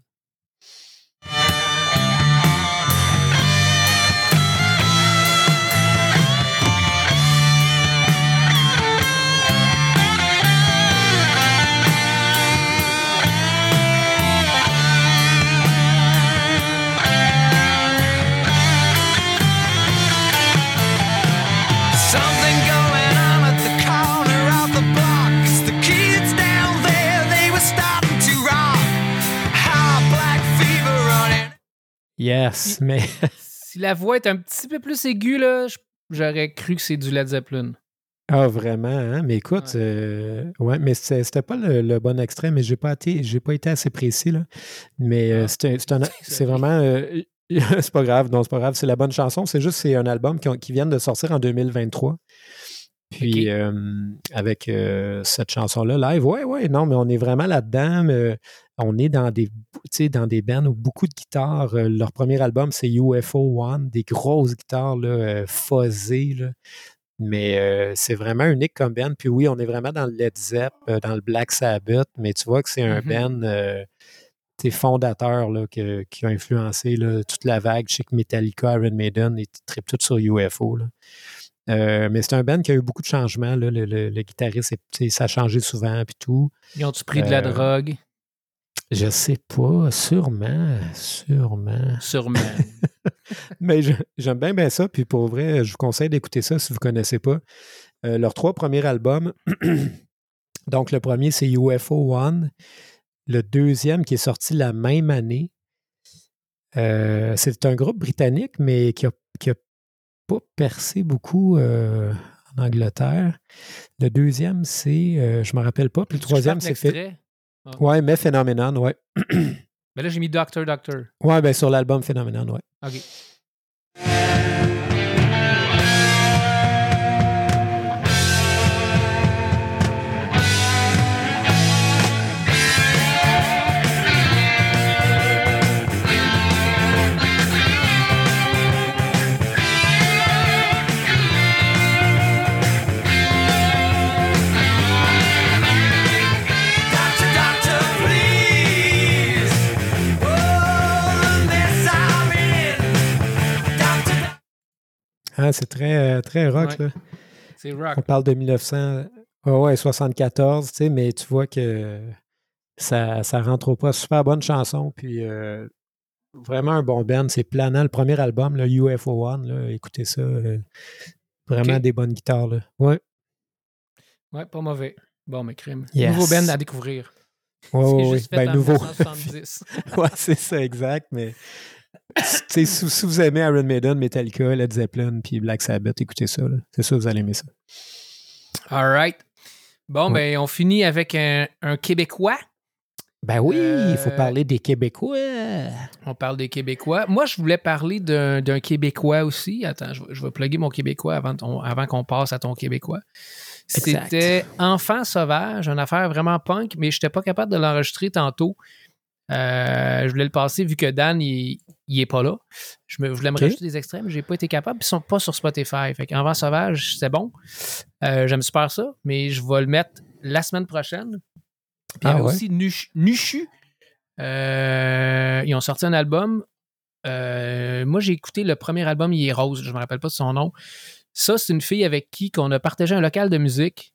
[SPEAKER 2] Yes, mais [LAUGHS]
[SPEAKER 1] Si la voix est un petit peu plus aiguë, là, j'aurais cru que c'est du Led Zeppelin.
[SPEAKER 2] Ah, vraiment, hein? Mais écoute,
[SPEAKER 1] Ouais.
[SPEAKER 2] euh, ouais, mais c'était pas le, le bon extrait, mais j'ai pas été, j'ai pas été assez précis, là. Mais euh,
[SPEAKER 1] Ah.
[SPEAKER 2] c'est [LAUGHS] vraiment. euh, [LAUGHS] c'est pas grave, non, c'est pas grave. C'est la bonne chanson. C'est juste c'est un album qui, ont- qui vient de sortir en 2023. Puis euh, avec euh, cette chanson-là, live, ouais, ouais, non, mais on est vraiment là-dedans. mais on est dans des, tu sais, dans des bands où beaucoup de guitares. euh, leur premier album, c'est UFO One, des grosses guitares là, fuzzées, là. Mais c'est vraiment unique comme band. Puis oui, on est vraiment dans le Led Zepp, dans le Black Sabbath, mais tu vois que c'est un
[SPEAKER 1] Mhm.
[SPEAKER 2] band euh, tu sais, fondateur là, que- qui a influencé là, toute la vague. Je sais que Metallica, Iron Maiden, ils trippent tout sur UFO. là. Euh, mais c'est un band qui a eu beaucoup de changements. là. Le, le- le guitariste, ça a changé souvent, puis tout.
[SPEAKER 1] Ils ont-tu pris de la
[SPEAKER 2] Euh,
[SPEAKER 1] drogue?
[SPEAKER 2] Je sais pas, sûrement, sûrement.
[SPEAKER 1] Sûrement. [LAUGHS]
[SPEAKER 2] Mais j'aime bien, bien ça. Puis pour vrai, je vous conseille d'écouter ça si vous ne connaissez pas. Euh, leurs trois premiers albums. [CLEARS THROAT] Donc, le premier, c'est UFO One. Le deuxième, qui est sorti la même année, c'est un groupe britannique, mais qui n'a qui a pas percé beaucoup euh, en Angleterre. Le deuxième, c'est, euh, je ne me rappelle pas. Puis le troisième, c'est fait.
[SPEAKER 1] fait.
[SPEAKER 2] Ouais, mais Phenomenon, ouais.
[SPEAKER 1] Mais là, j'ai mis Doctor Doctor.
[SPEAKER 2] Ouais, ben sur l'album Phenomenon, ouais.
[SPEAKER 1] OK.
[SPEAKER 2] Ah, c'est très, euh, très rock,
[SPEAKER 1] Ouais. C'est rock.
[SPEAKER 2] On parle de 1900, ouais, ouais, 74, tu sais, mais tu vois que ça, ça rentre pas. Super bonne chanson, puis euh, vraiment un bon band. C'est planant. Le premier album, là, UFO One, là, écoutez ça. euh, vraiment des bonnes guitares, là. Ouais,
[SPEAKER 1] Ouais, pas mauvais. Bon, mais crime.
[SPEAKER 2] Yes.
[SPEAKER 1] Nouveau band à découvrir.
[SPEAKER 2] ouais,
[SPEAKER 1] juste fait
[SPEAKER 2] Ben,
[SPEAKER 1] en
[SPEAKER 2] nouveau.
[SPEAKER 1] 1970. [LAUGHS]
[SPEAKER 2] ouais, c'est ça, exact, mais. Si, si vous aimez Iron Maiden, Metallica, Led Zeppelin, puis Black Sabbath, écoutez ça. C'est sûr, vous allez aimer ça.
[SPEAKER 1] All right. Bon,
[SPEAKER 2] Ouais.
[SPEAKER 1] ben, on finit avec un, un Québécois.
[SPEAKER 2] Ben oui, il faut
[SPEAKER 1] Euh,
[SPEAKER 2] parler des Québécois.
[SPEAKER 1] On parle des Québécois. Moi, je voulais parler d'un Québécois aussi. Attends, je, vais- je vais plugger mon Québécois avant, ton- avant qu'on passe à ton Québécois. C'était Enfant sauvage, une affaire vraiment punk, mais je n'étais pas capable de l'enregistrer tantôt. Euh, je voulais le passer vu que Dan, il, il est pas là. Je, me, je voulais me rajouter des extraits, mais j'ai pas été capable. Ils sont pas sur Spotify. Fait qu'Enfant sauvage, c'est bon. Euh, J'aime super ça, mais je vais le mettre la semaine prochaine. Puis il y
[SPEAKER 2] Ah
[SPEAKER 1] avait
[SPEAKER 2] ouais?
[SPEAKER 1] aussi Nuch- Nuchu. Euh, ils ont sorti un album. Euh, moi, j'ai écouté le premier album, il est rose, je ne me rappelle pas de son nom. Ça, c'est une fille avec qui qu'on a partagé un local de musique.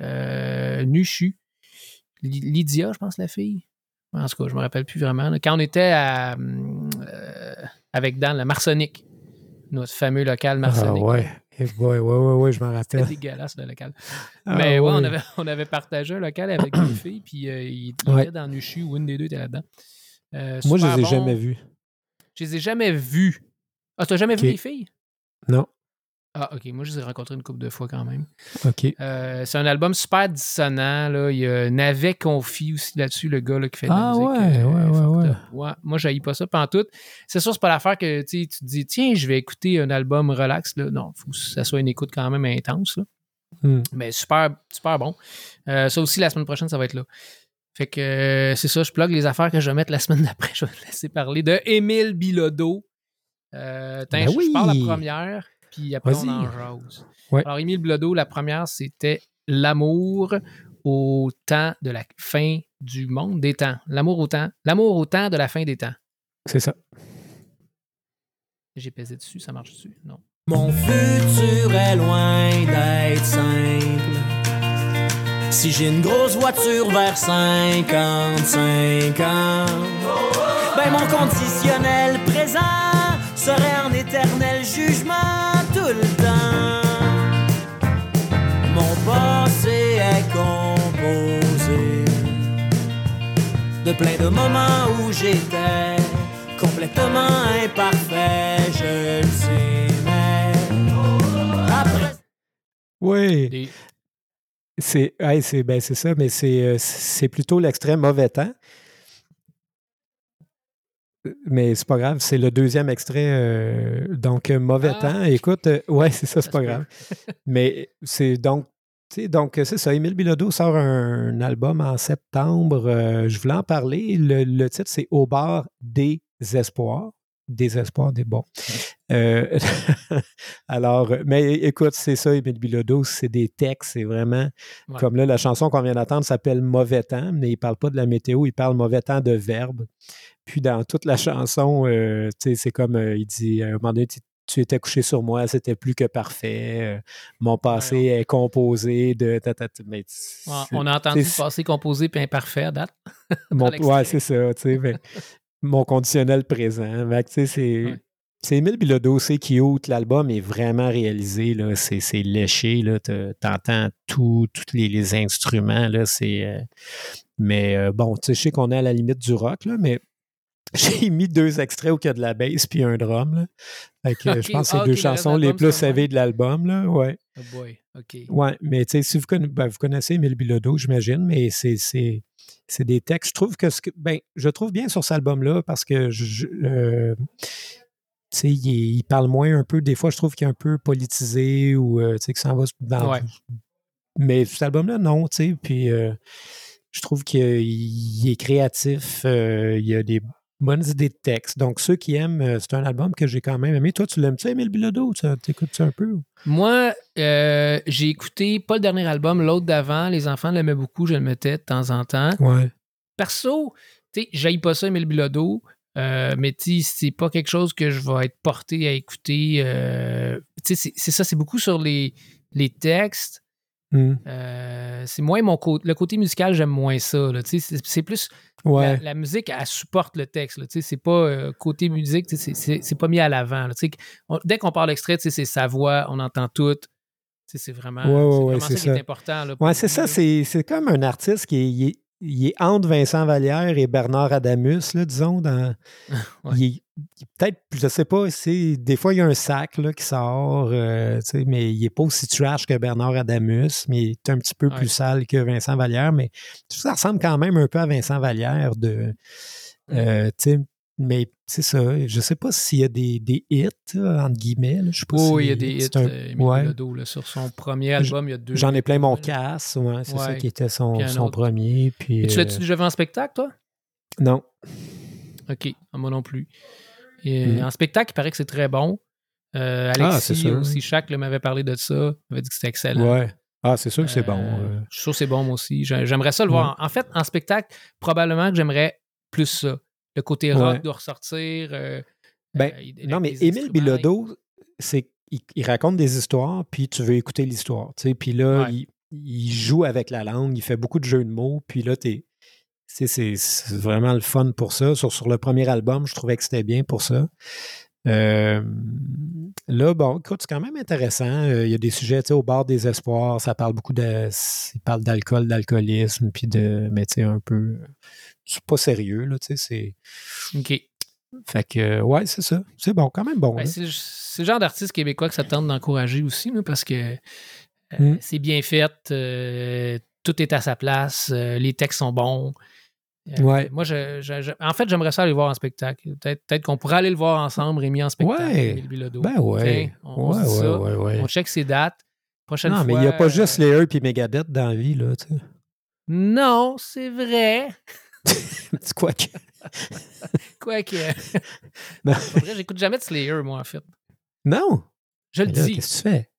[SPEAKER 1] Nuchu. Ly- Lydia, je pense, la fille. En tout cas, je me rappelle plus vraiment. là. Quand on était à, euh, avec Dan, la Marsonic, notre fameux local
[SPEAKER 2] Ah
[SPEAKER 1] Marsonic.
[SPEAKER 2] ouais. Eh boy, ouais, ouais, ouais, je m'en
[SPEAKER 1] C'était
[SPEAKER 2] rappelle.
[SPEAKER 1] dégueulasse, le local.
[SPEAKER 2] Ah
[SPEAKER 1] Mais ouais, on, avait, on avait partagé un local avec deux [CLEARS THROAT] filles, puis euh, il, il
[SPEAKER 2] Ouais.
[SPEAKER 1] était dans Nuchu, ou une des deux était là-dedans. Euh,
[SPEAKER 2] Moi, je les ai
[SPEAKER 1] bon.
[SPEAKER 2] jamais vus.
[SPEAKER 1] Je les ai jamais vus. Ah, t'as jamais
[SPEAKER 2] Ok.
[SPEAKER 1] vu les filles?
[SPEAKER 2] Non.
[SPEAKER 1] Ah, ok. Moi, je les ai rencontrés une couple de fois quand même.
[SPEAKER 2] OK.
[SPEAKER 1] Euh, c'est un album super dissonant. Là. Il y a Navet Confi aussi là-dessus, le gars là, qui fait de la
[SPEAKER 2] Ah
[SPEAKER 1] musique.
[SPEAKER 2] ouais,
[SPEAKER 1] euh,
[SPEAKER 2] ouais, ouais, ouais.
[SPEAKER 1] Ouais, Moi, je pas ça tout. C'est sûr, c'est pas l'affaire que tu te dis, tiens, je vais écouter un album relax. Là. Non, faut que ça soit une écoute quand même intense. là.
[SPEAKER 2] Hmm.
[SPEAKER 1] Mais super, super bon. Euh, ça aussi, la semaine prochaine, ça va être là. Fait que c'est ça, je plug les affaires que je vais mettre la semaine [LAUGHS] d'après. Je vais te laisser parler de Émile Bilodeau.
[SPEAKER 2] Ben
[SPEAKER 1] je, je parle
[SPEAKER 2] oui.
[SPEAKER 1] la première, puis après on en jase.
[SPEAKER 2] Ouais.
[SPEAKER 1] Alors, Émile Bilodeau, la première, c'était L'amour au temps de la fin du monde, des temps. L'amour au temps. L'amour au temps de la fin des temps.
[SPEAKER 2] C'est ça.
[SPEAKER 1] J'ai pesé dessus, ça marche dessus? Non.
[SPEAKER 4] Mon futur est loin d'être simple. Si j'ai une grosse voiture vers 55 ans, ben mon conditionnel présent serait en éternel jugement de plein de moments où j'étais complètement imparfait, je le sais, mais après.
[SPEAKER 2] Oui.
[SPEAKER 1] Des-
[SPEAKER 2] C'est ouais, c'est ben, c'est ça, mais c'est euh, c'est plutôt l'extrait mauvais temps. Mais c'est pas grave, c'est le deuxième extrait. euh, donc, euh, mauvais
[SPEAKER 1] Ah.
[SPEAKER 2] temps. Écoute, euh, ouais, c'est ça, c'est pas grave. Mais c'est donc, donc c'est ça. Émile Bilodeau sort un, album en septembre. euh, je voulais en parler. Le, le titre, c'est Au bar des espoirs. Désespoir des bons. Euh, [LAUGHS] alors, mais écoute, c'est ça, Émile Bilodeau, c'est des textes, c'est vraiment
[SPEAKER 1] Ouais.
[SPEAKER 2] comme là, la chanson qu'on vient d'entendre s'appelle Mauvais temps, mais il ne parle pas de la météo, il parle mauvais temps de verbe. Puis dans toute la chanson, euh, tu sais, c'est comme euh, il dit à un moment donné, tu, étais couché sur moi, c'était plus que parfait. euh, mon passé
[SPEAKER 1] Ouais,
[SPEAKER 2] est composé de. mais
[SPEAKER 1] Ouais, on a entendu passé composé puis imparfait à date. [LAUGHS]
[SPEAKER 2] mon, ouais, c'est ça, tu sais. mais mon conditionnel présent. Sais, c'est. C'est Émile Bilodeau, c'est cute. L'album est vraiment réalisé. Là. C'est, c'est léché. T'entends tout, tous les, les instruments. Là. C'est, euh, Mais euh, bon, tu sais, je sais qu'on est à la limite du rock, là, mais [LAUGHS] j'ai mis deux extraits où il y a de la bass puis un drum. Là. Fait que,
[SPEAKER 1] Ok,
[SPEAKER 2] Je pense que c'est
[SPEAKER 1] ah,
[SPEAKER 2] deux chansons les plus savées de l'album. Là. Ouais.
[SPEAKER 1] Oh boy, OK.
[SPEAKER 2] Ouais, mais tu sais, si vous, conna- ben, vous connaissez Émile Bilodeau, j'imagine, mais c'est, c'est, c'est des textes. Je trouve que ce que. Ben, je trouve bien sur cet album-là parce que je. euh, il, parle moins un peu. Des fois, je trouve qu'il est un peu politisé ou euh, que ça en va dans.
[SPEAKER 1] Ouais.
[SPEAKER 2] Mais cet album-là, non, tu sais. Puis euh, je trouve qu'il il est créatif. euh, il y a des bonnes idées de texte. Donc, ceux qui aiment, euh, c'est un album que j'ai quand même aimé. Toi, tu l'aimes-tu, Émile Bilodeau? Tu t'écoutes-tu un peu?
[SPEAKER 1] Moi, euh, j'ai écouté pas le dernier album, l'autre d'avant. Les enfants l'aimaient beaucoup, je le mettais de temps en temps.
[SPEAKER 2] Ouais.
[SPEAKER 1] Perso, tu sais, pas ça, Emile Bilodeau. euh, mais tu sais, c'est pas quelque chose que je vais être porté à écouter. euh, tu sais, c'est- c'est ça, c'est beaucoup sur les, les textes.
[SPEAKER 2] Hmm.
[SPEAKER 1] Euh, c'est moins mon côté. Le côté musical, j'aime moins ça. C'est plus
[SPEAKER 2] Ouais.
[SPEAKER 1] la, la musique, elle supporte le texte. C'est pas euh, côté musique, c'est- pas mis à l'avant. Dès qu'on parle extrait, tu sais, c'est sa voix, on entend tout. C'est vraiment,
[SPEAKER 2] Ouais,
[SPEAKER 1] vraiment ça qui est important. là,
[SPEAKER 2] Ouais, c'est ça. C'est, c'est comme un artiste qui est, il est, il est entre Vincent Vallière et Bernard Adamus, là, disons. Dans, [LAUGHS]
[SPEAKER 1] Ouais.
[SPEAKER 2] il est- peut-être, je sais pas, c'est, des fois, il y a un sac là, qui sort, euh, tu sais, mais il n'est pas aussi trash que Bernard Adamus, mais il est un petit peu
[SPEAKER 1] Ouais.
[SPEAKER 2] plus sale que Vincent Vallière. Mais ça ressemble quand même un peu à Vincent Vallière de. euh, tu sais, mais c'est ça. Je sais pas s'il y a des, des hits, là, entre guillemets. là. Je sais pas si
[SPEAKER 1] oui, il y a des hits.
[SPEAKER 2] un-
[SPEAKER 1] euh,
[SPEAKER 2] ouais.
[SPEAKER 1] Là, sur son premier album, il y a deux.
[SPEAKER 2] J'en ai plein mon casse, ouais, c'est ça qui était son, son premier. Puis,
[SPEAKER 1] Et tu l'as-tu
[SPEAKER 2] euh,
[SPEAKER 1] déjà vu en spectacle, toi?
[SPEAKER 2] Non.
[SPEAKER 1] OK, ah, moi non plus. Et,
[SPEAKER 2] Mhm.
[SPEAKER 1] En spectacle, il paraît que c'est très bon. Euh,
[SPEAKER 2] Ah,
[SPEAKER 1] Alexis
[SPEAKER 2] sûr.
[SPEAKER 1] aussi, Chac m'avait parlé de ça. Il m'avait dit que c'était excellent.
[SPEAKER 2] Ouais. Ah, c'est sûr que c'est bon.
[SPEAKER 1] Euh. Je suis sûr que c'est bon, moi aussi. J'ai- J'aimerais ça le voir. En fait, en spectacle, probablement que j'aimerais plus ça. Le côté rock
[SPEAKER 2] Ouais.
[SPEAKER 1] doit ressortir. euh,
[SPEAKER 2] Ben,
[SPEAKER 1] euh, il-
[SPEAKER 2] non, mais Émile Bilodeau, c'est il, il raconte des histoires, puis tu veux écouter l'histoire. tu sais, Puis là,
[SPEAKER 1] Ouais.
[SPEAKER 2] il, il joue avec la langue, il fait beaucoup de jeux de mots, puis là, t'es. C'est c'est- c'est vraiment le fun pour ça. Sur, sur le premier album, je trouvais que c'était bien pour ça. Euh, là, bon, écoute, c'est quand même intéressant. Euh, il y a des sujets, tu sais, au bord des espoirs, ça parle beaucoup de. Il parle d'alcool, d'alcoolisme, puis de. Mais tu sais, un peu. C'est pas sérieux, là, tu sais, c'est.
[SPEAKER 1] OK.
[SPEAKER 2] Fait que, ouais, c'est ça. C'est bon, quand même bon.
[SPEAKER 1] Ben, c'est le- genre d'artiste québécois que ça tente d'encourager aussi, là, parce que euh,
[SPEAKER 2] Mm.
[SPEAKER 1] c'est bien fait, euh, tout est à sa place, euh, les textes sont bons.
[SPEAKER 2] Ouais.
[SPEAKER 1] Moi, je, je- je- en fait, j'aimerais ça aller le voir en spectacle. Peut-être peut qu'on pourrait aller le voir ensemble, Rémi, en spectacle.
[SPEAKER 2] Ouais. Ben ouais.
[SPEAKER 1] Tiens, on,
[SPEAKER 2] ouais, ouais,
[SPEAKER 1] ça.
[SPEAKER 2] ouais.
[SPEAKER 1] On check ses dates. Prochaine
[SPEAKER 2] Non,
[SPEAKER 1] fois.
[SPEAKER 2] mais il n'y a pas juste Slayer et Megadeth dans la vie, là, tu sais.
[SPEAKER 1] Non, c'est vrai. [LAUGHS] Quoique.
[SPEAKER 2] Non.
[SPEAKER 1] Vrai, j'écoute jamais de Slayer, moi, en fait.
[SPEAKER 2] Non!
[SPEAKER 1] Je le dis.
[SPEAKER 2] Qu'est-ce que tu fais?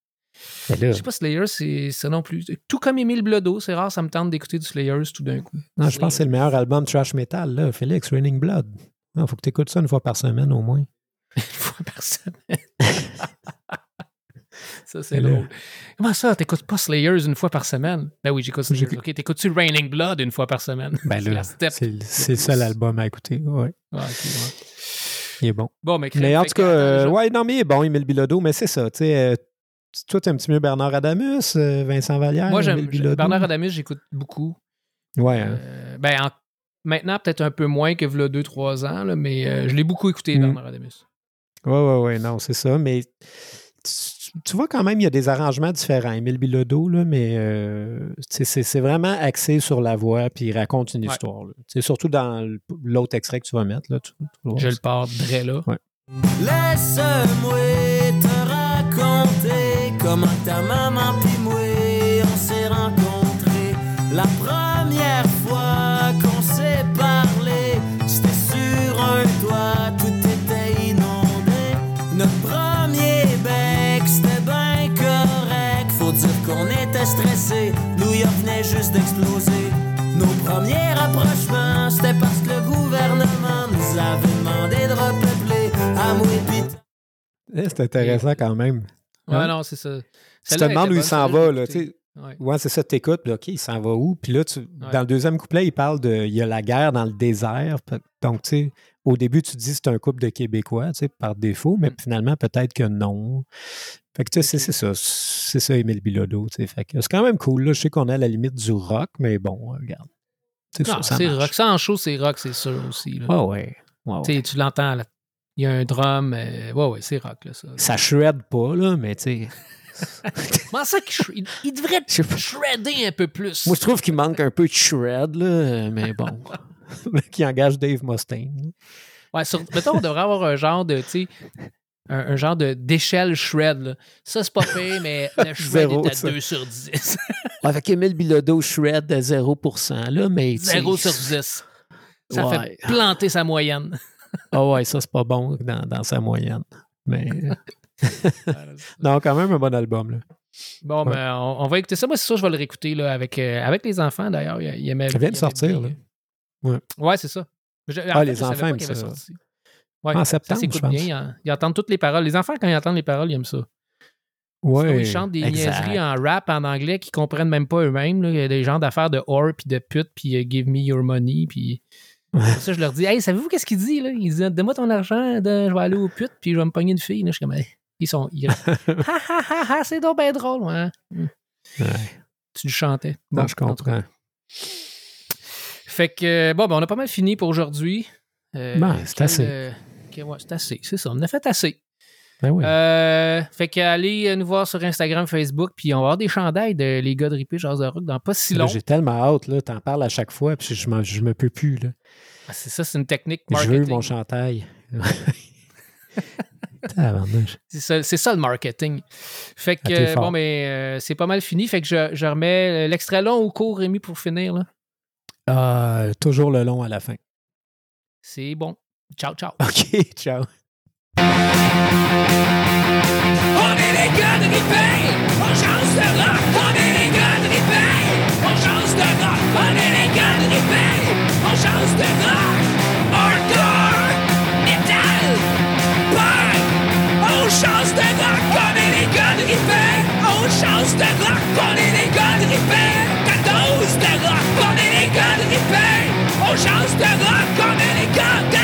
[SPEAKER 1] Je sais pas, Slayer, c'est ça non plus. Tout comme Émile Blodo, c'est rare, ça me tente d'écouter du Slayer tout d'un coup.
[SPEAKER 2] non, je pense que c'est le meilleur album trash metal, là, Félix, Raining Blood. Il faut que tu écoutes ça une fois par semaine au moins. [LAUGHS]
[SPEAKER 1] Une fois par semaine. [LAUGHS] ça, c'est drôle. Comment ça, t'écoutes pas Slayers une fois par semaine? Ben oui, j'écoute Slayers. Ok, t'écoutes-tu Raining Blood une fois par semaine?
[SPEAKER 2] Ben
[SPEAKER 1] C'est
[SPEAKER 2] là, [LAUGHS] c'est le- seul album à écouter. Ouais,
[SPEAKER 1] Ah, ouais.
[SPEAKER 2] il est bon.
[SPEAKER 1] Bon, mais,
[SPEAKER 2] Mais en tout cas, euh,
[SPEAKER 1] attends,
[SPEAKER 2] ouais, non, mais il est bon, Émile Bilodeau, mais c'est ça, tu sais. euh, toi, t'aimes un petit mieux Bernard Adamus, euh, Vincent Vallière?
[SPEAKER 1] Moi, j'aime? Bernard Adamus, j'écoute beaucoup.
[SPEAKER 2] Ouais, hein.
[SPEAKER 1] Euh, ben, en- maintenant, peut-être un peu moins que v'là 2-3 ans, là, mais euh, je l'ai beaucoup écouté,
[SPEAKER 2] Mm.
[SPEAKER 1] Bernard Adamus.
[SPEAKER 2] Ouais, ouais, ouais, non, c'est ça. Mais tu, tu vois quand même, il y a des arrangements différents. Émile Bilodeau, là, mais euh, c'est c'est vraiment axé sur la voix, puis il raconte une
[SPEAKER 1] Ouais.
[SPEAKER 2] histoire. sais, surtout dans l'autre extrait que tu vas mettre. Là, tu- tu
[SPEAKER 1] Je le pars très là.
[SPEAKER 4] Laisse-moi te raconter comment ta maman puis moi on s'est rencontrés. La première juste d'exploser. Nos premiers rapprochements, c'était parce que le gouvernement nous avait demandé de repeupler et puis
[SPEAKER 2] Eh, C'est intéressant quand même.
[SPEAKER 1] Ouais,
[SPEAKER 2] Hein?
[SPEAKER 1] non, c'est ça.
[SPEAKER 2] Tu te
[SPEAKER 1] était
[SPEAKER 2] où il s'en va.
[SPEAKER 1] je
[SPEAKER 2] Là, tu sais.
[SPEAKER 1] écoutée. Ouais.
[SPEAKER 2] Ouais, c'est ça, t'écoutes, puis OK, il s'en va où? Puis là, tu, dans le deuxième couplet, il parle de. Il y a la guerre dans le désert. Donc, tu sais, au début, tu te dis c'est un couple de Québécois, tu sais, par défaut, mais
[SPEAKER 1] Mm.
[SPEAKER 2] finalement, peut-être que non. Fait que, tu sais, c'est- ça. C'est ça, Émile Bilodeau, tu sais. Fait que c'est quand même cool, là. Je sais qu'on est à la limite du rock, mais bon, regarde. C'est
[SPEAKER 1] Non,
[SPEAKER 2] ça
[SPEAKER 1] c'est rock. Ça en show, c'est rock, c'est sûr aussi. là.
[SPEAKER 2] Ouais, ouais. ouais, ouais.
[SPEAKER 1] Tu l'entends. Il y a un drum. euh, ouais, ouais, c'est rock, là, ça.
[SPEAKER 2] Ça shred pas, là, mais tu sais. [LAUGHS]
[SPEAKER 1] Comment ça qu'il il, devrait
[SPEAKER 2] Je
[SPEAKER 1] shredder un peu plus?
[SPEAKER 2] Moi, je trouve qu'il manque un peu de shred, là, mais bon. [LAUGHS] qui engage Dave Mustaine.
[SPEAKER 1] Ouais, sur- mettons, on devrait avoir un genre de, tu sais, un, un genre de d'échelle shred. Là. Ça, c'est pas pire, mais le [LAUGHS] shred
[SPEAKER 2] Zéro,
[SPEAKER 1] est à
[SPEAKER 2] ça.
[SPEAKER 1] 2 sur 10.
[SPEAKER 2] Avec Émile Bilodeau, shred à 0%, là, mais... tu sais,
[SPEAKER 1] 0 sur 10. Ça
[SPEAKER 2] Ouais.
[SPEAKER 1] fait planter sa moyenne.
[SPEAKER 2] Ah ouais, ça, c'est pas bon dans, dans sa moyenne. Mais... non, quand même un bon album, là.
[SPEAKER 1] Bon,
[SPEAKER 2] Ouais.
[SPEAKER 1] ben, on, on va écouter ça. Moi, c'est sûr, je vais le réécouter là, avec, euh, avec les enfants, d'ailleurs. Il, il aimait-
[SPEAKER 2] Ça vient de
[SPEAKER 1] aimait
[SPEAKER 2] sortir, là. Ouais.
[SPEAKER 1] Ouais, c'est ça. Je-
[SPEAKER 2] Ah,
[SPEAKER 1] fait,
[SPEAKER 2] les
[SPEAKER 1] je
[SPEAKER 2] enfants aiment ça.
[SPEAKER 1] sorti. Ouais,
[SPEAKER 2] En
[SPEAKER 1] ça
[SPEAKER 2] septembre,
[SPEAKER 1] s'écoute
[SPEAKER 2] je pense.
[SPEAKER 1] bien. Ils, ils entendent toutes les paroles. Les enfants, quand ils entendent les paroles, ils aiment ça. Sinon,
[SPEAKER 2] Ouais,
[SPEAKER 1] ils chantent des
[SPEAKER 2] exact.
[SPEAKER 1] niaiseries en rap en anglais qu'ils comprennent même pas eux-mêmes. Il y a des genres d'affaires de whore, puis de pute, puis euh, give me your money, puis... Ça, je leur dis, hey, savez-vous qu'est-ce qu'il dit, là? Il dit, donne-moi ton argent, je vais aller au pute, puis je vais me pogner une fille. Là, je suis comme, Hey. Ils sont... Ils... [LAUGHS] ha, ha, ha, ha, c'est donc bien drôle. Ouais. Tu le chantais.
[SPEAKER 2] Non,
[SPEAKER 1] Bon,
[SPEAKER 2] je comprends.
[SPEAKER 1] Fait que, bon, ben, on a pas mal fini pour aujourd'hui. Euh,
[SPEAKER 2] Ben, c'est assez.
[SPEAKER 1] euh, ouais, c'est assez, c'est ça. On a fait assez.
[SPEAKER 2] Ben oui.
[SPEAKER 1] Euh, fait que allez euh, nous voir sur Instagram, Facebook, puis on va avoir des chandails de les gars de Ripé Jazz de Rock dans pas si long.
[SPEAKER 2] J'ai tellement hâte, là. T'en parles à chaque fois, puis je, je me peux plus, là.
[SPEAKER 1] Ah, c'est ça, c'est une technique
[SPEAKER 2] Je
[SPEAKER 1] marketing.
[SPEAKER 2] veux mon chandail. [LAUGHS]
[SPEAKER 1] C'est ça, ça, le marketing. Fait que,
[SPEAKER 2] Ah,
[SPEAKER 1] euh,
[SPEAKER 2] fort.
[SPEAKER 1] bon, mais euh, c'est pas mal fini. Fait que je, je remets l'extrait long ou court, Rémi, pour finir. là?
[SPEAKER 2] Ah, toujours le long à la fin.
[SPEAKER 1] C'est bon. Ciao, ciao. [LAUGHS]
[SPEAKER 2] OK, ciao.
[SPEAKER 5] On est les gars de Ripey, on change de rock. On est les gars de Ripey, on change de rock. On est les gars de Ripey, on change de rock. grippés Aux chances de rock, prenez les gars grippés 14 de rock, prenez les gars grippés Aux chances de rock, prenez les gars